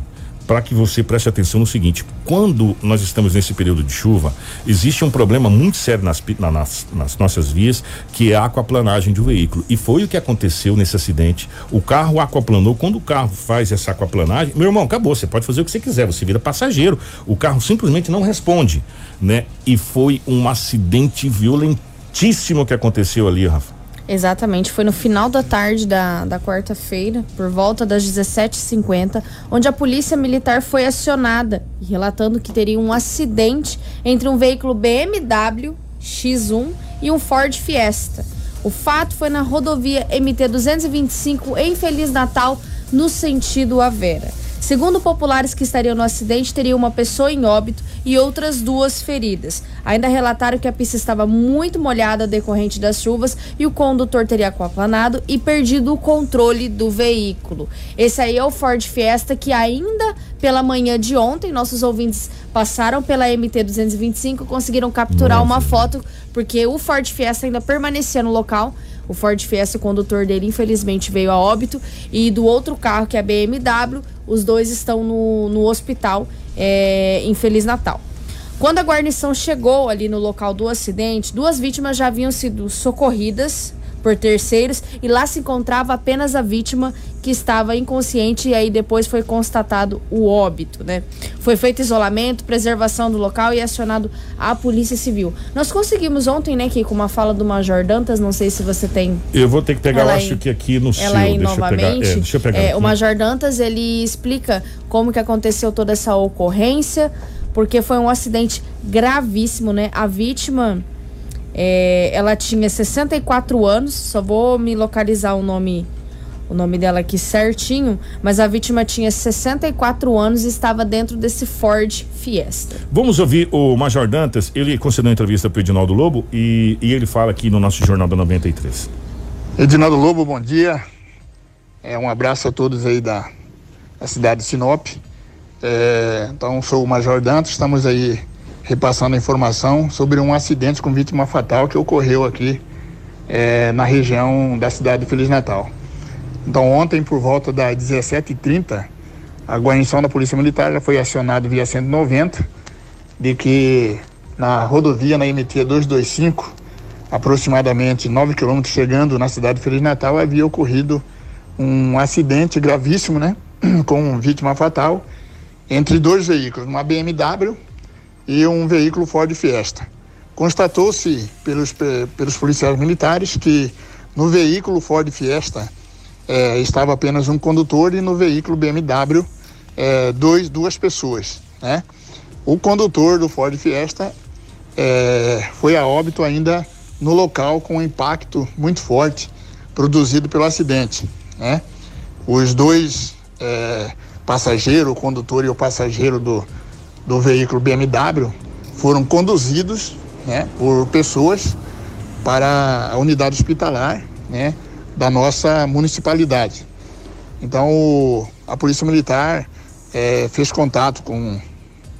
para que você preste atenção no seguinte: quando nós estamos nesse período de chuva, existe um problema muito sério nas, nas, nas nossas vias, que é a aquaplanagem um veículo. E foi o que aconteceu nesse acidente. O carro aquaplanou. Quando o carro faz essa aquaplanagem, meu irmão, acabou. Você pode fazer o que você quiser, você vira passageiro. O carro simplesmente não responde, né? E foi um acidente violentíssimo que aconteceu ali, Rafa. Exatamente, foi no final da tarde da, da quarta-feira, por volta das 17h50, onde a polícia militar foi acionada, relatando que teria um acidente entre um veículo BMW X1 e um Ford Fiesta. O fato foi na rodovia MT 225 em Feliz Natal, no sentido Avera. Segundo populares que estariam no acidente, teria uma pessoa em óbito e outras duas feridas. Ainda relataram que a pista estava muito molhada decorrente das chuvas e o condutor teria aquaplanado e perdido o controle do veículo. Esse aí é o Ford Fiesta que ainda pela manhã de ontem, nossos ouvintes passaram pela MT 225 conseguiram capturar Nossa. uma foto porque o Ford Fiesta ainda permanecia no local. O Ford Fiesta, o condutor dele, infelizmente veio a óbito. E do outro carro, que é a BMW, os dois estão no, no hospital é, em Feliz Natal. Quando a guarnição chegou ali no local do acidente, duas vítimas já haviam sido socorridas por terceiros e lá se encontrava apenas a vítima que estava inconsciente e aí depois foi constatado o óbito, né? Foi feito isolamento, preservação do local e acionado a Polícia Civil. Nós conseguimos ontem, né, que com uma fala do Major Dantas, não sei se você tem. Eu vou ter que pegar, eu acho que aqui no ela seu. Deixa novamente. Eu pegar, é, deixa eu pegar é, o Major Dantas ele explica como que aconteceu toda essa ocorrência, porque foi um acidente gravíssimo, né? A vítima é, ela tinha 64 anos, só vou me localizar o nome o nome dela aqui certinho, mas a vítima tinha 64 anos e estava dentro desse Ford Fiesta. Vamos ouvir o Major Dantas, ele concedeu uma entrevista para o Edinaldo Lobo e, e ele fala aqui no nosso Jornal da 93. Edinaldo Lobo, bom dia. É, um abraço a todos aí da, da cidade de Sinop. É, então, sou o Major Dantas, estamos aí repassando a informação sobre um acidente com vítima fatal que ocorreu aqui é, na região da cidade de Feliz Natal. Então, ontem, por volta das 17h30, a guarnição da Polícia Militar já foi acionada via 190 de que na rodovia, na MT 225, aproximadamente 9 quilômetros chegando na cidade de Feliz Natal, havia ocorrido um acidente gravíssimo, né? Com vítima fatal entre dois veículos, uma BMW e um veículo Ford Fiesta. Constatou-se pelos, pelos policiais militares que No veículo Ford Fiesta é, estava apenas um condutor e no veículo BMW é, dois, duas pessoas. Né? O condutor do Ford Fiesta é, foi a óbito ainda no local com um impacto muito forte produzido pelo acidente. Né? Os dois é, passageiros, o condutor e o passageiro do, do veículo BMW, foram conduzidos né, por pessoas para a unidade hospitalar né, da nossa municipalidade. Então, o, a Polícia Militar é, fez contato com,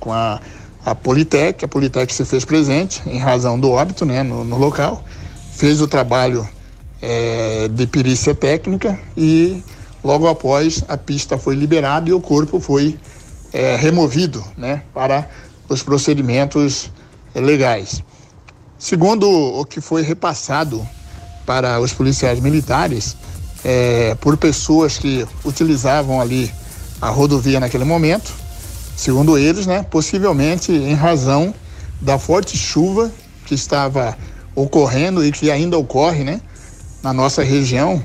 com a, a Politec, a Politec se fez presente em razão do óbito né, no, no local, fez o trabalho é, de perícia técnica e logo após a pista foi liberada e o corpo foi é, removido né, para os procedimentos legais. Segundo o que foi repassado para os policiais militares, é, por pessoas que utilizavam ali a rodovia naquele momento, segundo eles, né, possivelmente em razão da forte chuva que estava ocorrendo e que ainda ocorre, né, na nossa região,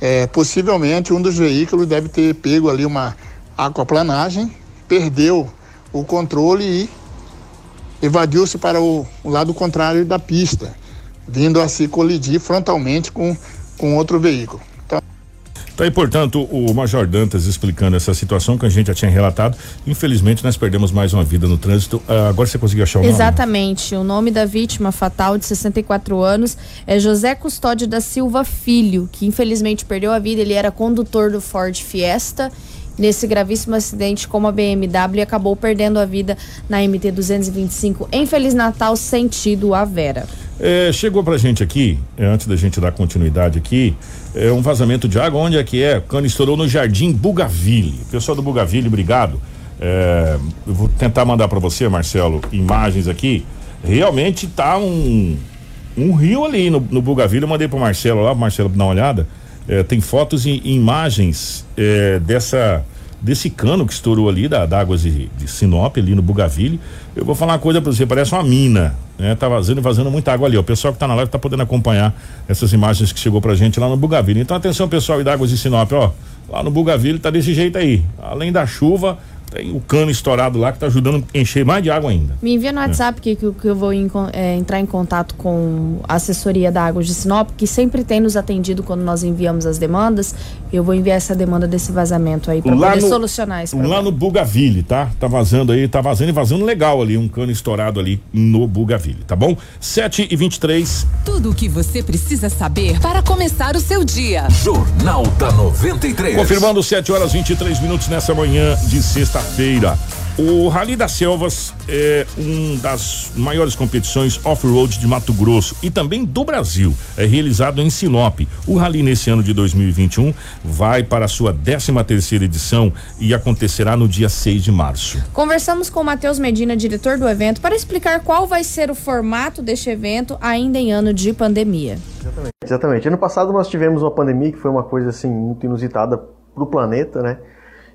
é, possivelmente um dos veículos deve ter pego ali uma aquaplanagem, perdeu o controle e evadiu-se para o, o, lado contrário da pista, vindo a se colidir frontalmente com, com outro veículo. Então, Tá aí, portanto, o Major Dantas explicando essa situação que a gente já tinha relatado. Infelizmente, nós perdemos mais uma vida no trânsito. Uh, agora você conseguiu achar o nome? Exatamente. O nome da vítima fatal, de 64 anos, é José Custódio da Silva Filho, que infelizmente perdeu a vida. Ele era condutor do Ford Fiesta nesse gravíssimo acidente como a BMW acabou perdendo a vida na MT 225 em Feliz Natal, sentido a Vera. É, chegou pra gente aqui, é, antes da gente dar continuidade aqui, é um vazamento de água. Onde é que é? O cano estourou no Jardim Bugaville. Pessoal do Bugaville, obrigado. É, eu vou tentar mandar para você, Marcelo, imagens aqui. Realmente tá um, um rio ali no, no Bugaville. Eu mandei pro Marcelo lá, pro Marcelo dar uma olhada. É, tem fotos e imagens é, dessa desse cano que estourou ali da, da águas de, de, Sinop ali no Bugaville. Eu vou falar uma coisa para você, parece uma mina, né? Tá vazando e vazando muita água ali. O pessoal que tá na live tá podendo acompanhar essas imagens que chegou pra gente lá no Bugaville. Então atenção pessoal da águas de Sinop, ó. Lá no Bugaville tá desse jeito aí. Além da chuva, tem o cano estourado lá que está ajudando a encher mais de água ainda. Me envia no WhatsApp é. que, que, eu vou in, é, entrar em contato com a assessoria da Águas de Sinop, que sempre tem nos atendido quando nós enviamos as demandas. Eu vou enviar essa demanda desse vazamento aí para poder no, solucionar esse problema. Lá no Bugaville, tá? Tá vazando aí, tá vazando e vazando legal ali, um cano estourado ali no Bugaville, tá bom? 7 e 23 Tudo o que você precisa saber para começar o seu dia. Jornal da 93. Confirmando 7 horas 23 minutos nessa manhã de sexta sexta-feira. O Rally das Selvas é uma das maiores competições off-road de Mato Grosso e também do Brasil. É realizado em Sinop. O Rally nesse ano de 2021 vai para a sua 13 terceira edição e acontecerá no dia 6 de março. Conversamos com o Matheus Medina, diretor do evento, para explicar qual vai ser o formato deste evento ainda em ano de pandemia. Exatamente. Exatamente. Ano passado nós tivemos uma pandemia que foi uma coisa assim muito inusitada para o planeta, né?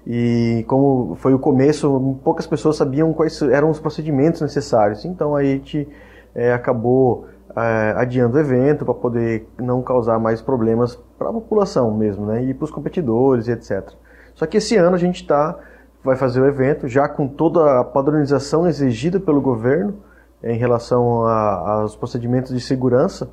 E como foi o começo, poucas pessoas sabiam quais eram os procedimentos necessários. Então a gente é, acabou é, adiando o evento para poder não causar mais problemas para a população mesmo, né? E para os competidores e etc. Só que esse ano a gente tá, vai fazer o evento já com toda a padronização exigida pelo governo em relação aos procedimentos de segurança.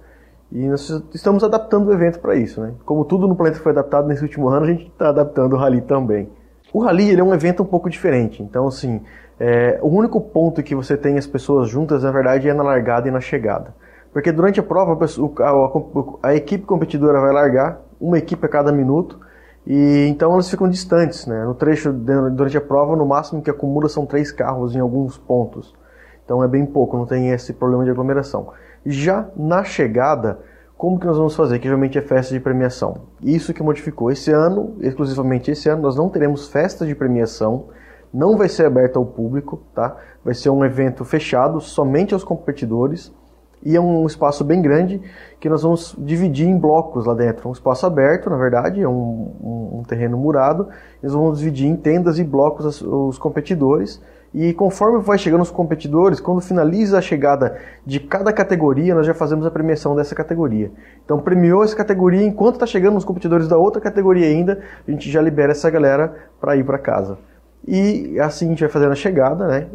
E nós estamos adaptando o evento para isso, né? Como tudo no planeta foi adaptado nesse último ano, a gente está adaptando o rally também. O rally ele é um evento um pouco diferente. Então, assim, é, o único ponto que você tem as pessoas juntas, na verdade, é na largada e na chegada. Porque durante a prova, a, a, a, a equipe competidora vai largar, uma equipe a cada minuto, e então elas ficam distantes. Né? No trecho, durante a prova, no máximo que acumula são três carros em alguns pontos. Então é bem pouco, não tem esse problema de aglomeração. Já na chegada, como que nós vamos fazer? Que geralmente é festa de premiação. Isso que modificou. Esse ano, exclusivamente esse ano, nós não teremos festa de premiação. Não vai ser aberto ao público, tá? Vai ser um evento fechado somente aos competidores. E é um espaço bem grande que nós vamos dividir em blocos lá dentro. Um espaço aberto, na verdade, é um, um, um terreno murado. Nós vamos dividir em tendas e blocos os, os competidores E conforme vai chegando os competidores, quando finaliza a chegada de cada categoria, nós já fazemos a premiação dessa categoria. Então premiou essa categoria, enquanto está chegando os competidores da outra categoria ainda, a gente já libera essa galera para ir para casa. E assim a gente vai fazendo a chegada, né,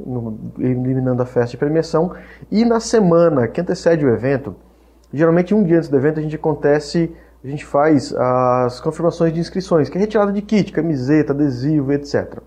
eliminando a festa de premiação. E na semana que antecede o evento, geralmente um dia antes do evento a gente acontece, a gente faz as confirmações de inscrições, que é retirada de kit, camiseta, adesivo, etc.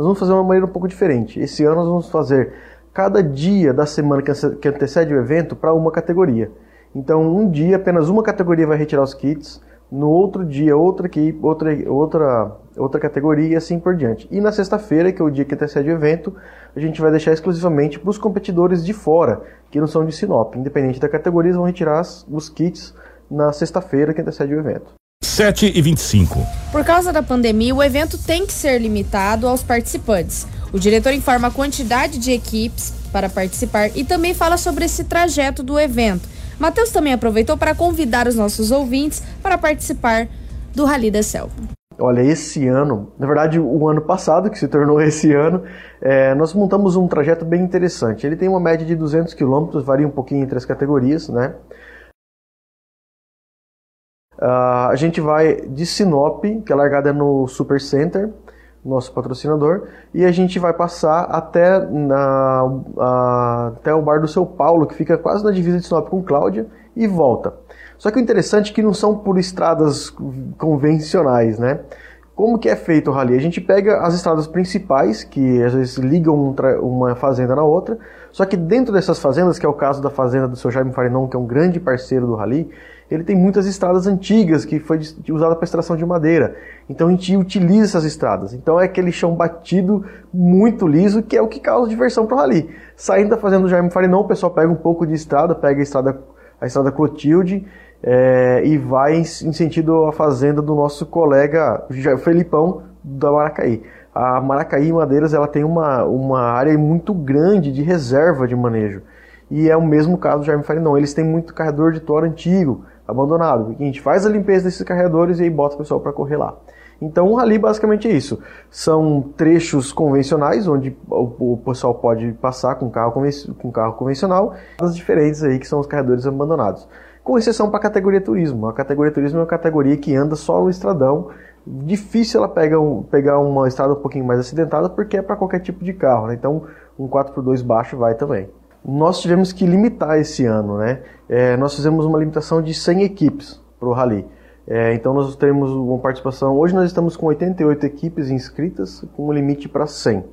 Nós vamos fazer uma maneira um pouco diferente. Esse ano nós vamos fazer cada dia da semana que antecede o evento para uma categoria. Então, um dia apenas uma categoria vai retirar os kits, no outro dia outra aqui, outra outra outra categoria e assim por diante. E na sexta-feira, que é o dia que antecede o evento, a gente vai deixar exclusivamente para os competidores de fora, que não são de Sinop. Independente da categoria, eles vão retirar os kits na sexta-feira que antecede o evento. 7 e 25. Por causa da pandemia, o evento tem que ser limitado aos participantes. O diretor informa a quantidade de equipes para participar e também fala sobre esse trajeto do evento. Matheus também aproveitou para convidar os nossos ouvintes para participar do Rally da Selva. Olha, esse ano, na verdade o ano passado, que se tornou esse ano, é, nós montamos um trajeto bem interessante. Ele tem uma média de 200 quilômetros, varia um pouquinho entre as categorias, né? Uh, a gente vai de Sinop, que é largada no Super Center, nosso patrocinador, e a gente vai passar até, na, uh, até o bar do São Paulo, que fica quase na divisa de Sinop com Cláudia, e volta. Só que o interessante é que não são por estradas convencionais, né? Como que é feito o rally? A gente pega as estradas principais, que às vezes ligam uma fazenda na outra, só que dentro dessas fazendas, que é o caso da fazenda do seu Jaime Farinon, que é um grande parceiro do rally, ele tem muitas estradas antigas que foi usada para extração de madeira. Então a gente utiliza essas estradas. Então é aquele chão batido muito liso que é o que causa diversão para o rally. Saindo da fazenda do Jaime Farinon, o pessoal pega um pouco de estrada, pega a estrada, a estrada Clotilde é, e vai em, em sentido à fazenda do nosso colega Felipão da Maracaí. A Maracaí Madeiras ela tem uma, uma área muito grande de reserva de manejo. E é o mesmo caso do Jaime Farinon. Eles têm muito carregador de tora antigo abandonado. A gente faz a limpeza desses carregadores e aí bota o pessoal para correr lá. Então o rally basicamente é isso. São trechos convencionais, onde o, pessoal pode passar com carro, com carro convencional, as diferentes aí que são os carregadores abandonados. Com exceção para a categoria turismo. A categoria turismo é uma categoria que anda só no estradão. Difícil ela pegar, um, pegar uma estrada um pouquinho mais acidentada, porque é para qualquer tipo de carro. Né? Então um 4x2 baixo vai também nós tivemos que limitar esse ano, né? É, nós fizemos uma limitação de 100 equipes para o Rally. É, então nós temos uma participação. Hoje nós estamos com 88 equipes inscritas, com um limite para 100.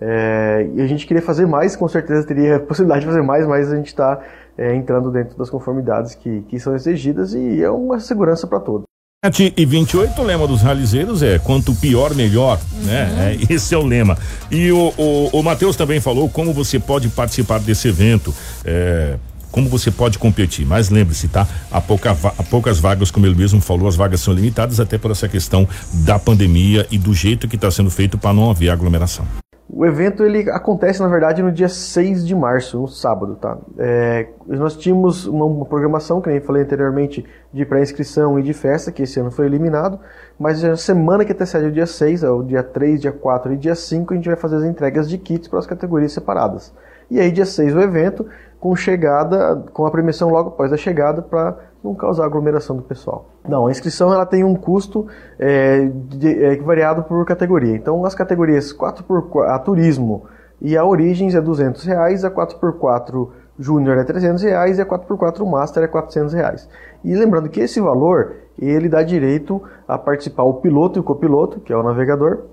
É, e a gente queria fazer mais, com certeza teria possibilidade de fazer mais, mas a gente está é, entrando dentro das conformidades que, que são exigidas e é uma segurança para todos. 7 e 28, o lema dos ralizeiros é quanto pior, melhor, né? uhum. né? É, esse é o lema. E o, o, o Matheus também falou como você pode participar desse evento. É, como você pode competir. Mas lembre-se, tá? Há, pouca, há poucas vagas, como ele mesmo falou, as vagas são limitadas até por essa questão da pandemia e do jeito que está sendo feito para não haver aglomeração. O evento ele acontece, na verdade, no dia 6 de março, no sábado, tá? É, nós tínhamos uma, uma, programação, que nem falei anteriormente, de pré-inscrição e de festa, que esse ano foi eliminado, mas na semana que antecede o dia 6, é o dia 3, dia 4 e dia 5, a gente vai fazer as entregas de kits para as categorias separadas. E aí, dia 6, o evento, com chegada, com a premiação logo após a chegada, para não causar aglomeração do pessoal. Não, a inscrição ela tem um custo é, de, é, variado por categoria. Então, as categorias 4x4, a turismo e a Origens é 200 reais, a 4x4 Júnior é 300 reais e a 4x4 Master é 400 reais. E lembrando que esse valor ele dá direito a participar o piloto e o copiloto, que é o navegador,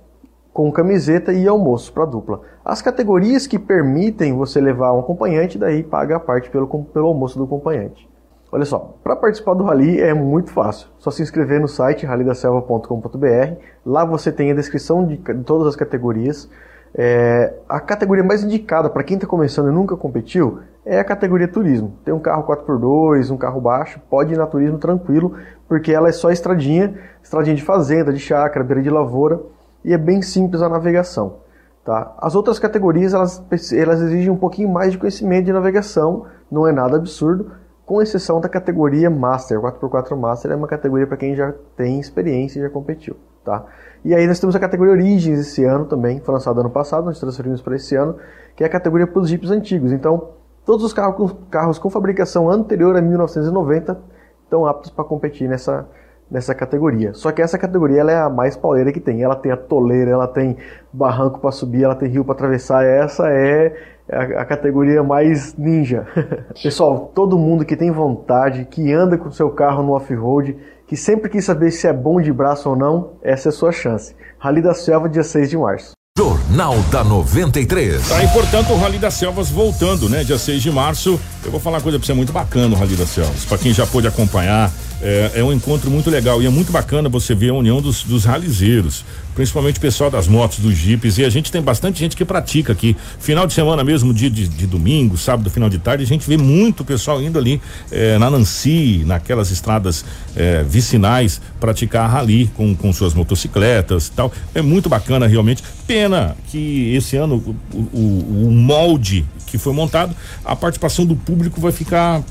com camiseta e almoço para dupla. As categorias que permitem você levar um acompanhante, daí paga a parte pelo, pelo almoço do acompanhante. Olha só, para participar do Rally é muito fácil. Só se inscrever no site rallydaselva.com.br. Lá você tem a descrição de, todas as categorias. É, a categoria mais indicada para quem está começando e nunca competiu é a categoria turismo. Tem um carro 4x2, um carro baixo, pode ir na turismo tranquilo, porque ela é só estradinha, estradinha de fazenda, de chácara, beira de lavoura, e é bem simples a navegação. Tá? As outras categorias elas, elas exigem um pouquinho mais de conhecimento de navegação, não é nada absurdo, com exceção da categoria Master. 4x4 Master é uma categoria para quem já tem experiência e já competiu. Tá? E aí nós temos a categoria Origins esse ano também, foi lançado ano passado, nós transferimos para esse ano, que é a categoria para os Jeeps antigos. Então, todos os carros com, carros com fabricação anterior a 1990 estão aptos para competir nessa, nessa categoria. Só que essa categoria é a mais pauleira que tem. Ela tem a toleira, ela tem barranco para subir, ela tem rio para atravessar. Essa é a, a categoria mais ninja. Pessoal, todo mundo que tem vontade, que anda com seu carro no off-road, que sempre quis saber se é bom de braço ou não, essa é a sua chance. Rally da Selva, dia 6 de março. Jornal da 93. Tá, e portanto o Rally das Selvas voltando, né? Dia 6 de março. Eu vou falar uma coisa pra você muito bacana o Rally das Selvas. Pra quem já pôde acompanhar, é, é, um encontro muito legal e é muito bacana você ver a união dos, dos ralizeiros, principalmente o pessoal das motos, dos jipes. E a gente tem bastante gente que pratica aqui. Final de semana mesmo, dia de, de domingo, sábado, final de tarde, a gente vê muito pessoal indo ali é, na Nancy, naquelas estradas é, vicinais, praticar rally com, com suas motocicletas e tal. É muito bacana realmente. Pena que esse ano o, o, o molde que foi montado, a participação do público vai ficar.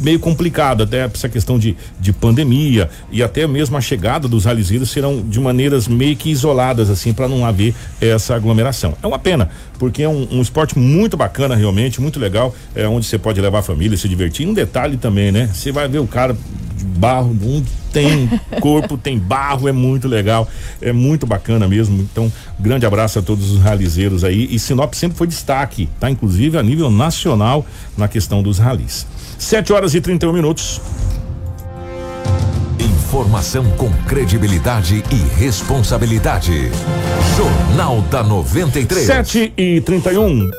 Meio complicado, até essa questão de, de pandemia e até mesmo a chegada dos ralizeiros serão de maneiras meio que isoladas, assim, para não haver essa aglomeração. É uma pena, porque é um, um, esporte muito bacana, realmente, muito legal, é onde você pode levar a família, se divertir. E um detalhe também, né? Você vai ver o cara de barro, um tem corpo, tem barro, é muito legal, é muito bacana mesmo. Então, grande abraço a todos os ralizeiros aí. E Sinop sempre foi destaque, tá? Inclusive a nível nacional na questão dos ralis. 7 horas e 31 minutos. Informação com credibilidade e responsabilidade. Jornal da 93. 7 e 31.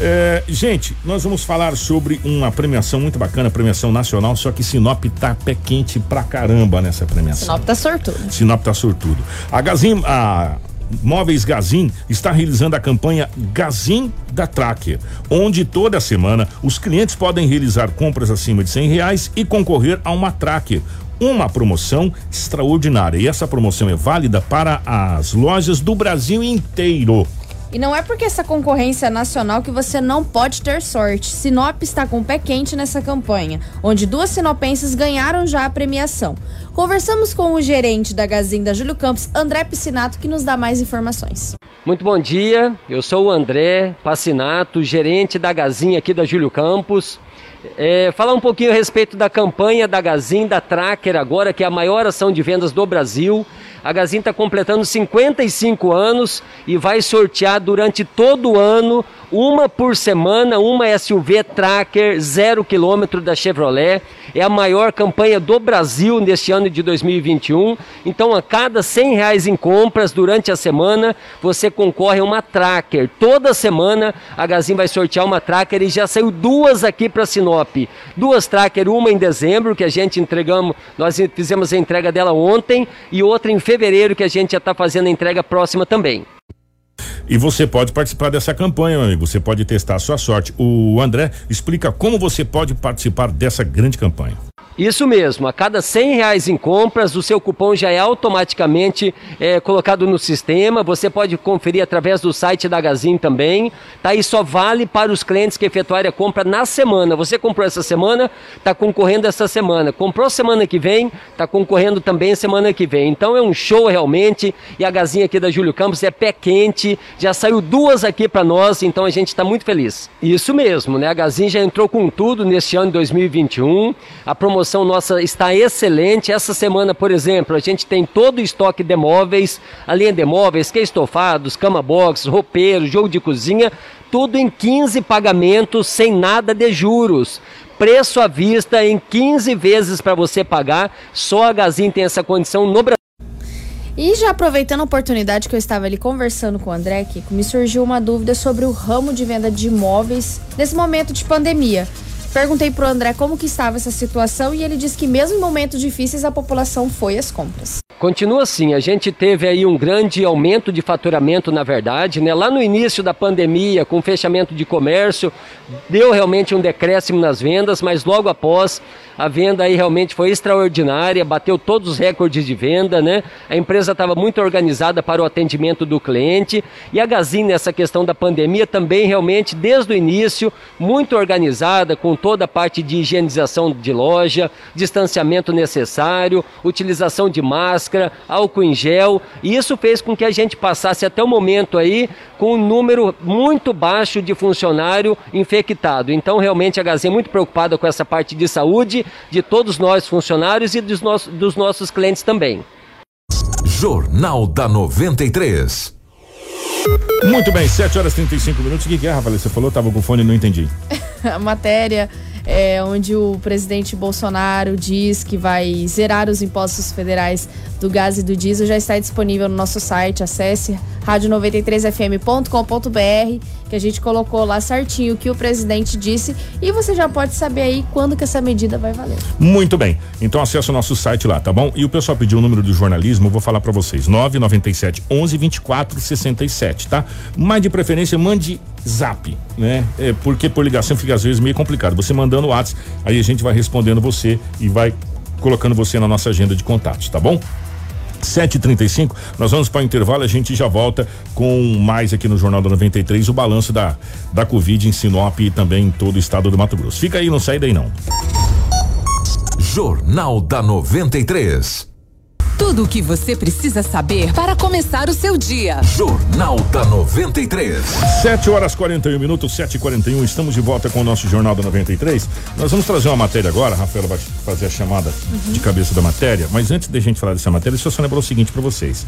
É, gente, nós vamos falar sobre uma premiação muito bacana, premiação nacional, só que Sinop tá pé quente pra caramba nessa premiação. Sinop tá sortudo. Sinop tá sortudo. A Gazim, a Móveis Gazin está realizando a campanha Gazin da Tracker, onde toda semana os clientes podem realizar compras acima de cem reais e concorrer a uma Tracker, uma promoção extraordinária. E essa promoção é válida para as lojas do Brasil inteiro. E não é porque essa concorrência é nacional que você não pode ter sorte. Sinop está com o pé quente nessa campanha, onde duas sinopenses ganharam já a premiação. Conversamos com o gerente da Gazinda Júlio Campos, André Piscinato, que nos dá mais informações. Muito bom dia, eu sou o André Piscinato, gerente da Gazinha aqui da Júlio Campos. É, falar um pouquinho a respeito da campanha da Gazin, da Tracker agora, que é a maior ação de vendas do Brasil. A Gazin está completando 55 anos e vai sortear durante todo o ano uma por semana, uma SUV Tracker zero quilômetro da Chevrolet. É a maior campanha do Brasil neste ano de 2021. Então, a cada 100 reais em compras durante a semana, você concorre a uma Tracker. Toda semana a Gazin vai sortear uma Tracker e já saiu duas aqui para Sinop. Duas Tracker, uma em dezembro que a gente entregamos, nós fizemos a entrega dela ontem e outra em fevereiro que a gente já está fazendo a entrega próxima também. E você pode participar dessa campanha, meu amigo. Você pode testar a sua sorte. O André explica como você pode participar dessa grande campanha. Isso mesmo, a cada 100 reais em compras, o seu cupom já é automaticamente é, colocado no sistema. Você pode conferir através do site da Gazin também. Tá? E só vale para os clientes que efetuarem a compra na semana. Você comprou essa semana, está concorrendo essa semana. Comprou semana que vem, está concorrendo também semana que vem. Então é um show realmente. E a Gazin aqui da Júlio Campos é pé quente. Já saiu duas aqui para nós, então a gente está muito feliz. Isso mesmo, né? A Gazin já entrou com tudo neste ano de 2021. A promoção promoção nossa está excelente. Essa semana, por exemplo, a gente tem todo o estoque de móveis, a linha de móveis, que é estofados, cama box, roupeiro, jogo de cozinha, tudo em 15 pagamentos sem nada de juros. Preço à vista em 15 vezes para você pagar. Só a Gazin tem essa condição no Brasil. E já aproveitando a oportunidade que eu estava ali conversando com o André, Kiko, me surgiu uma dúvida sobre o ramo de venda de imóveis nesse momento de pandemia. Perguntei pro André como que estava essa situação e ele disse que mesmo em momentos difíceis a população foi às compras. Continua assim, a gente teve aí um grande aumento de faturamento, na verdade, né? Lá no início da pandemia, com o fechamento de comércio, deu realmente um decréscimo nas vendas, mas logo após a venda aí realmente foi extraordinária, bateu todos os recordes de venda, né? A empresa estava muito organizada para o atendimento do cliente e a Gazin nessa questão da pandemia também realmente desde o início muito organizada com toda a parte de higienização de loja, distanciamento necessário, utilização de máscara, álcool em gel, e isso fez com que a gente passasse até o momento aí com um número muito baixo de funcionário infectado. Então realmente a Gazin é muito preocupada com essa parte de saúde de todos nós funcionários e dos, nossos, dos nossos clientes também. Jornal da 93. Muito bem, 7 horas e 35 minutos. O que é, Rafael? Você falou, tava com o fone e não entendi. a matéria é, onde o presidente Bolsonaro diz que vai zerar os impostos federais do gás e do diesel já está disponível no nosso site. Acesse rádio93fm.com.br que a gente colocou lá certinho o que o presidente disse e você já pode saber aí quando que essa medida vai valer. Muito bem. Então acesse o nosso site lá, tá bom? E o pessoal pediu o número do jornalismo, eu vou falar para vocês. 997 11 24 67, tá? Mas de preferência mande zap, né? É, porque por ligação fica às vezes meio complicado. Você mandando o WhatsApp, aí a gente vai respondendo você e vai colocando você na nossa agenda de contatos, tá bom? 7h35, nós vamos para o intervalo, a gente já volta com mais aqui no Jornal da 93, o balanço da, da Covid em Sinop e também em todo o estado do Mato Grosso. Fica aí, não sai daí não. Jornal da 93. Tudo o que você precisa saber para começar o seu dia. Jornal da 93. 7 horas 41 minutos, 7 e 41 Estamos de volta com o nosso Jornal da 93. Nós vamos trazer uma matéria agora. A Rafaela vai fazer a chamada uhum. de cabeça da matéria. Mas antes de a gente falar dessa matéria, deixa eu só lembrar o seguinte para vocês.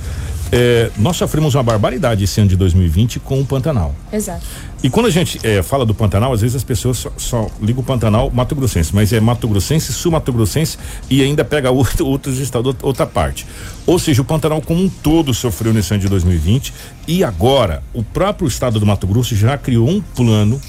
É, nós sofremos uma barbaridade esse ano de 2020 com o Pantanal. Exato. E quando a gente é, fala do Pantanal, às vezes as pessoas só, só ligam o Pantanal Mato Grossense, mas é Mato Grossense, Sul Mato Grossense e ainda pega outro, outros estados, outra parte. Ou seja, o Pantanal como um todo sofreu nesse ano de 2020 e agora o próprio estado do Mato Grosso já criou um plano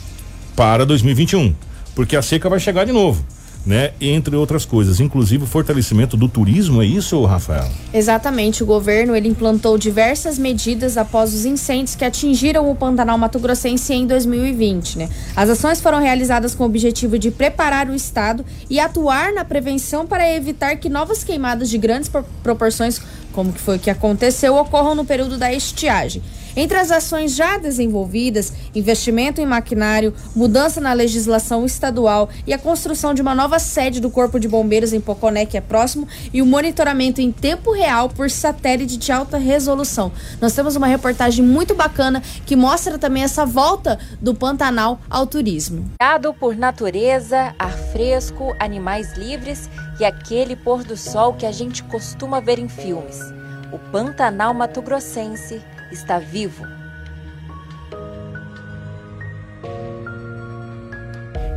para 2021, porque a seca vai chegar de novo né? Entre outras coisas, inclusive o fortalecimento do turismo, é isso, Rafael? Exatamente. O governo ele implantou diversas medidas após os incêndios que atingiram o Pantanal Mato Grossense em 2020, né? As ações foram realizadas com o objetivo de preparar o estado e atuar na prevenção para evitar que novas queimadas de grandes proporções, como que foi que aconteceu, ocorram no período da estiagem. Entre as ações já desenvolvidas, investimento em maquinário, mudança na legislação estadual e a construção de uma nova sede do Corpo de Bombeiros em Poconé, que é próximo, e o monitoramento em tempo real por satélite de alta resolução. Nós temos uma reportagem muito bacana que mostra também essa volta do Pantanal ao turismo. Dado por natureza, ar fresco, animais livres e aquele pôr do sol que a gente costuma ver em filmes. O Pantanal Mato Grossense está vivo.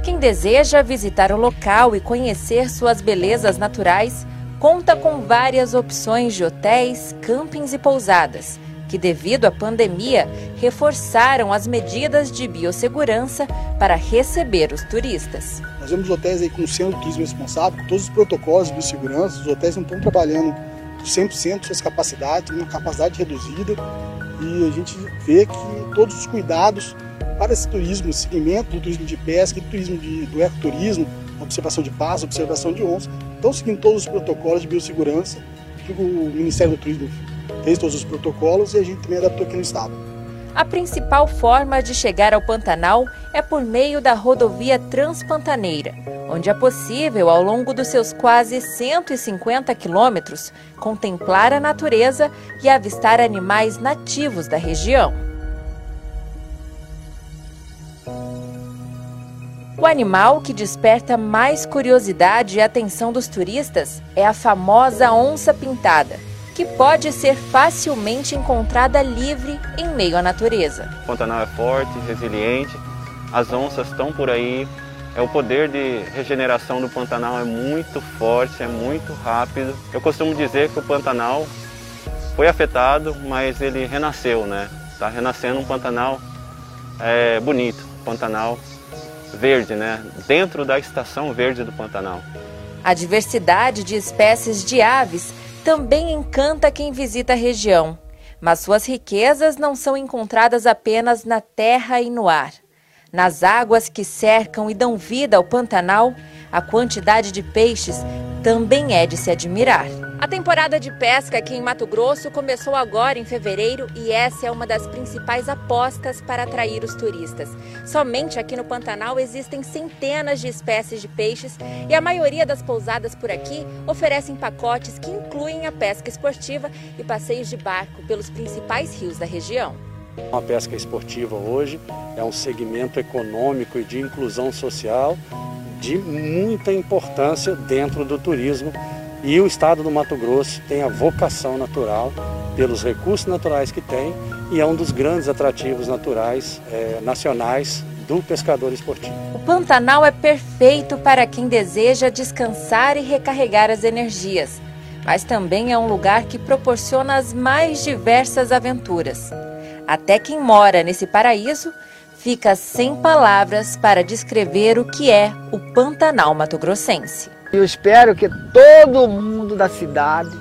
Quem deseja visitar o local e conhecer suas belezas naturais, conta com várias opções de hotéis, campings e pousadas, que, devido à pandemia, reforçaram as medidas de biossegurança para receber os turistas. Nós temos hotéis aí com o centro de turismo responsável, com todos os protocolos de biossegurança, os hotéis não estão trabalhando 100% de suas capacidades, uma capacidade reduzida, e a gente vê que todos os cuidados para esse turismo, esse segmento do turismo de pesca, do turismo de, do ecoturismo, observação de pássaros, observação de onças, estão seguindo todos os protocolos de biossegurança que o Ministério do Turismo fez todos os protocolos e a gente também adaptou aqui no estado. A principal forma de chegar ao Pantanal é por meio da rodovia Transpantaneira, onde é possível, ao longo dos seus quase 150 quilômetros, contemplar a natureza e avistar animais nativos da região. O animal que desperta mais curiosidade e atenção dos turistas é a famosa onça pintada que pode ser facilmente encontrada livre em meio à natureza. O Pantanal é forte, resiliente, as onças estão por aí. É o poder de regeneração do Pantanal é muito forte, é muito rápido. Eu costumo dizer que o Pantanal foi afetado, mas ele renasceu, né? Está renascendo um Pantanal é, bonito, Pantanal verde, né? Dentro da estação verde do Pantanal. A diversidade de espécies de aves também encanta quem visita a região. Mas suas riquezas não são encontradas apenas na terra e no ar. Nas águas que cercam e dão vida ao Pantanal, a quantidade de peixes também é de se admirar. A temporada de pesca aqui em Mato Grosso começou agora em fevereiro e essa é uma das principais apostas para atrair os turistas. Somente aqui no Pantanal existem centenas de espécies de peixes e a maioria das pousadas por aqui oferecem pacotes que incluem a pesca esportiva e passeios de barco pelos principais rios da região. A pesca esportiva hoje é um segmento econômico e de inclusão social de muita importância dentro do turismo e o estado do Mato Grosso tem a vocação natural pelos recursos naturais que tem e é um dos grandes atrativos naturais eh, nacionais do pescador esportivo. O Pantanal é perfeito para quem deseja descansar e recarregar as energias, mas também é um lugar que proporciona as mais diversas aventuras. Até quem mora nesse paraíso fica sem palavras para descrever o que é o Pantanal Mato Grossense. Eu espero que todo mundo da cidade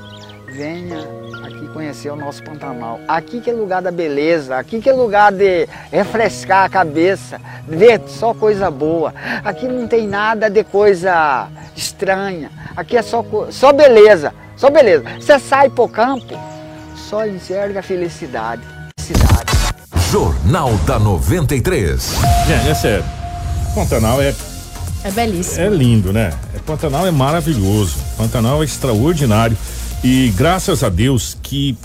venha aqui conhecer o nosso Pantanal. Aqui que é lugar da beleza, aqui que é lugar de refrescar a cabeça, ver só coisa boa. Aqui não tem nada de coisa estranha. Aqui é só, só beleza, só beleza. Você sai pro campo, só enxerga a felicidade. Cidade. Jornal da 93. É, é sério. Pantanal é É belíssimo. É lindo, né? É, Pantanal é maravilhoso. Pantanal é extraordinário. E graças a Deus que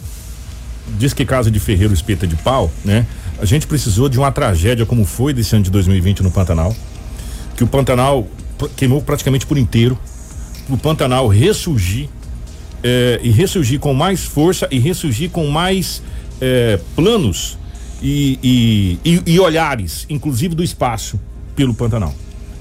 diz que casa de ferreiro espeta de pau, né? A gente precisou de uma tragédia como foi desse ano de 2020 no Pantanal, que o Pantanal queimou praticamente por inteiro. O Pantanal ressurgir eh, e ressurgir com mais força e ressurgir com mais eh, planos e, e, e- e olhares, inclusive do espaço, pelo Pantanal.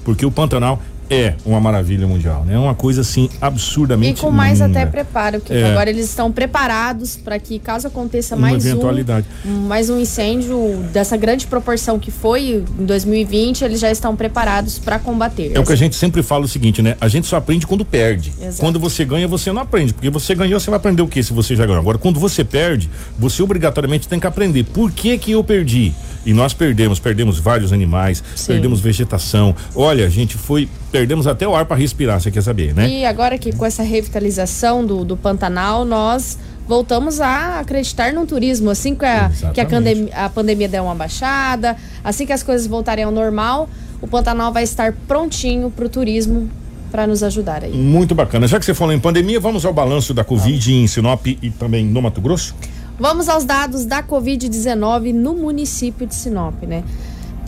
Porque o Pantanal é uma maravilha mundial, né? É uma coisa assim E absurdamente com mais linda. até preparo, que É. agora eles estão preparados para que caso aconteça Uma mais eventualidade. um, mais um incêndio dessa grande proporção que foi em 2020, eles já estão preparados para combater. É o que a gente sempre fala o seguinte, né? A gente só aprende quando perde. Exato. Quando você ganha, você não aprende. Porque você ganhou, você vai aprender o que se você já ganhou. Agora, quando você perde, você obrigatoriamente tem que aprender. Por que que eu perdi? E nós perdemos, perdemos vários animais, Sim. perdemos vegetação. Olha, a gente foi, perdemos até o ar para respirar, você quer saber, né? E agora que com essa revitalização do, do Pantanal, nós voltamos a acreditar no turismo. Assim que a, que a, pandemia, a pandemia der uma baixada, assim que as coisas voltarem ao normal, o Pantanal vai estar prontinho para o turismo para nos ajudar aí. Muito bacana. Já que você falou em pandemia, vamos ao balanço da Covid em Sinop e também no Mato Grosso? Vamos aos dados da Covid-19 no município de Sinop, né?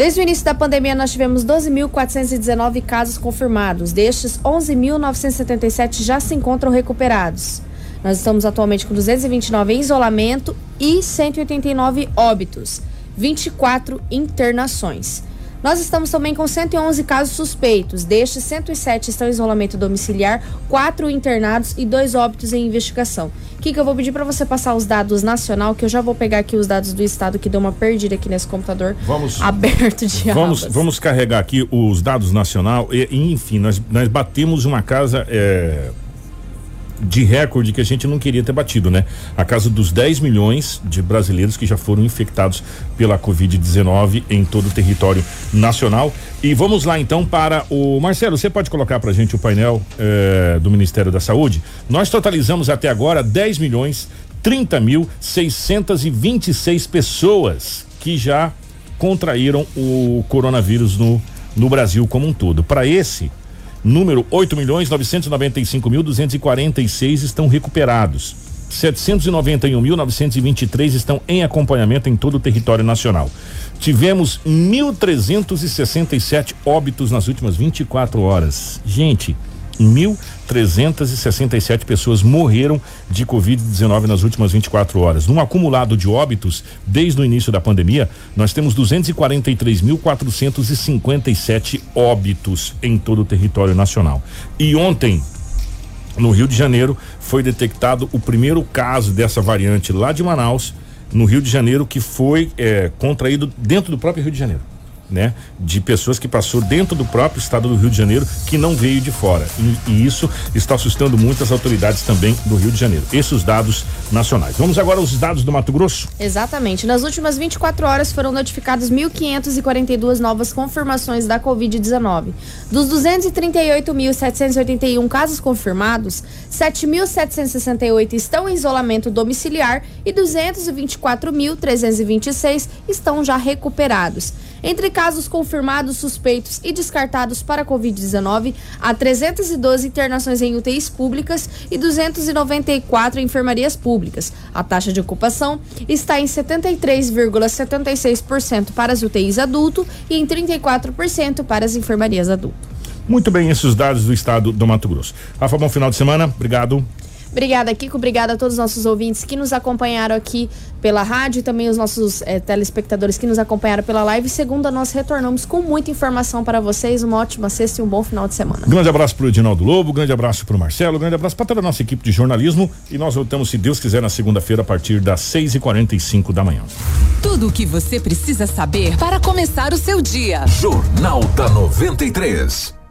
Desde o início da pandemia, nós tivemos 12.419 casos confirmados. Destes, 11.977 já se encontram recuperados. Nós estamos atualmente com 229 em isolamento e 189 óbitos, 24 internações. Nós estamos também com 111 casos suspeitos. Destes, 107 estão em isolamento domiciliar, 4 internados e 2 óbitos em investigação. Kika, eu vou pedir para você passar os dados nacional, que eu já vou pegar aqui os dados do estado que deu uma perdida aqui nesse computador Vamos- aberto de Vamos, abas. vamos carregar aqui os dados nacional e, enfim, nós, nós batemos uma casa é, de recorde que a gente não queria ter batido, né? A casa dos 10 milhões de brasileiros que já foram infectados pela Covid-19 em todo o território nacional. E vamos lá então para o Marcelo, você pode colocar pra gente o painel é, do Ministério da Saúde? Nós totalizamos até agora 10 milhões 30 mil 626 pessoas que já contraíram o coronavírus no, no Brasil como um todo. Para esse número, 8 milhões 995 mil 246 estão recuperados. 791.923 estão em acompanhamento em todo o território nacional. Tivemos 1.367 óbitos nas últimas 24 horas. Gente, 1.367 pessoas morreram de Covid-19 nas últimas 24 horas. Num acumulado de óbitos, desde o início da pandemia, nós temos 243.457 óbitos em todo o território nacional. E ontem, no Rio de Janeiro, foi detectado o primeiro caso dessa variante lá de Manaus, no Rio de Janeiro, que foi eh, contraído dentro do próprio Rio de Janeiro. Né, de pessoas que passou dentro do próprio estado do Rio de Janeiro que não veio de fora. E, e isso está assustando muitas autoridades também do Rio de Janeiro. Esses os dados nacionais. Vamos agora aos dados do Mato Grosso. Exatamente. Nas últimas 24 horas foram notificadas 1.542 novas confirmações da Covid-19. Dos 238.781 casos confirmados, 7.768 estão em isolamento domiciliar e 224.326 estão já recuperados. Entre casos confirmados, suspeitos e descartados para Covid-19, há 312 internações em UTIs públicas e 294 em enfermarias públicas. A taxa de ocupação está em 73,76% para as UTIs adulto e em 34% para as enfermarias adulto. Muito bem, esses dados do estado do Mato Grosso. Rafa, bom final de semana. Obrigado. Obrigada, Kiko. Obrigada a todos os nossos ouvintes que nos acompanharam aqui pela rádio e também os nossos eh, telespectadores que nos acompanharam pela live. Segunda, nós retornamos com muita informação para vocês. Uma ótima sexta e um bom final de semana. Grande abraço para o Edinaldo Lobo, grande abraço para o Marcelo, grande abraço para toda a nossa equipe de jornalismo. E nós voltamos, se Deus quiser, na segunda-feira, a partir das 6 e 45 da manhã. Tudo o que você precisa saber para começar o seu dia. Jornal da 93.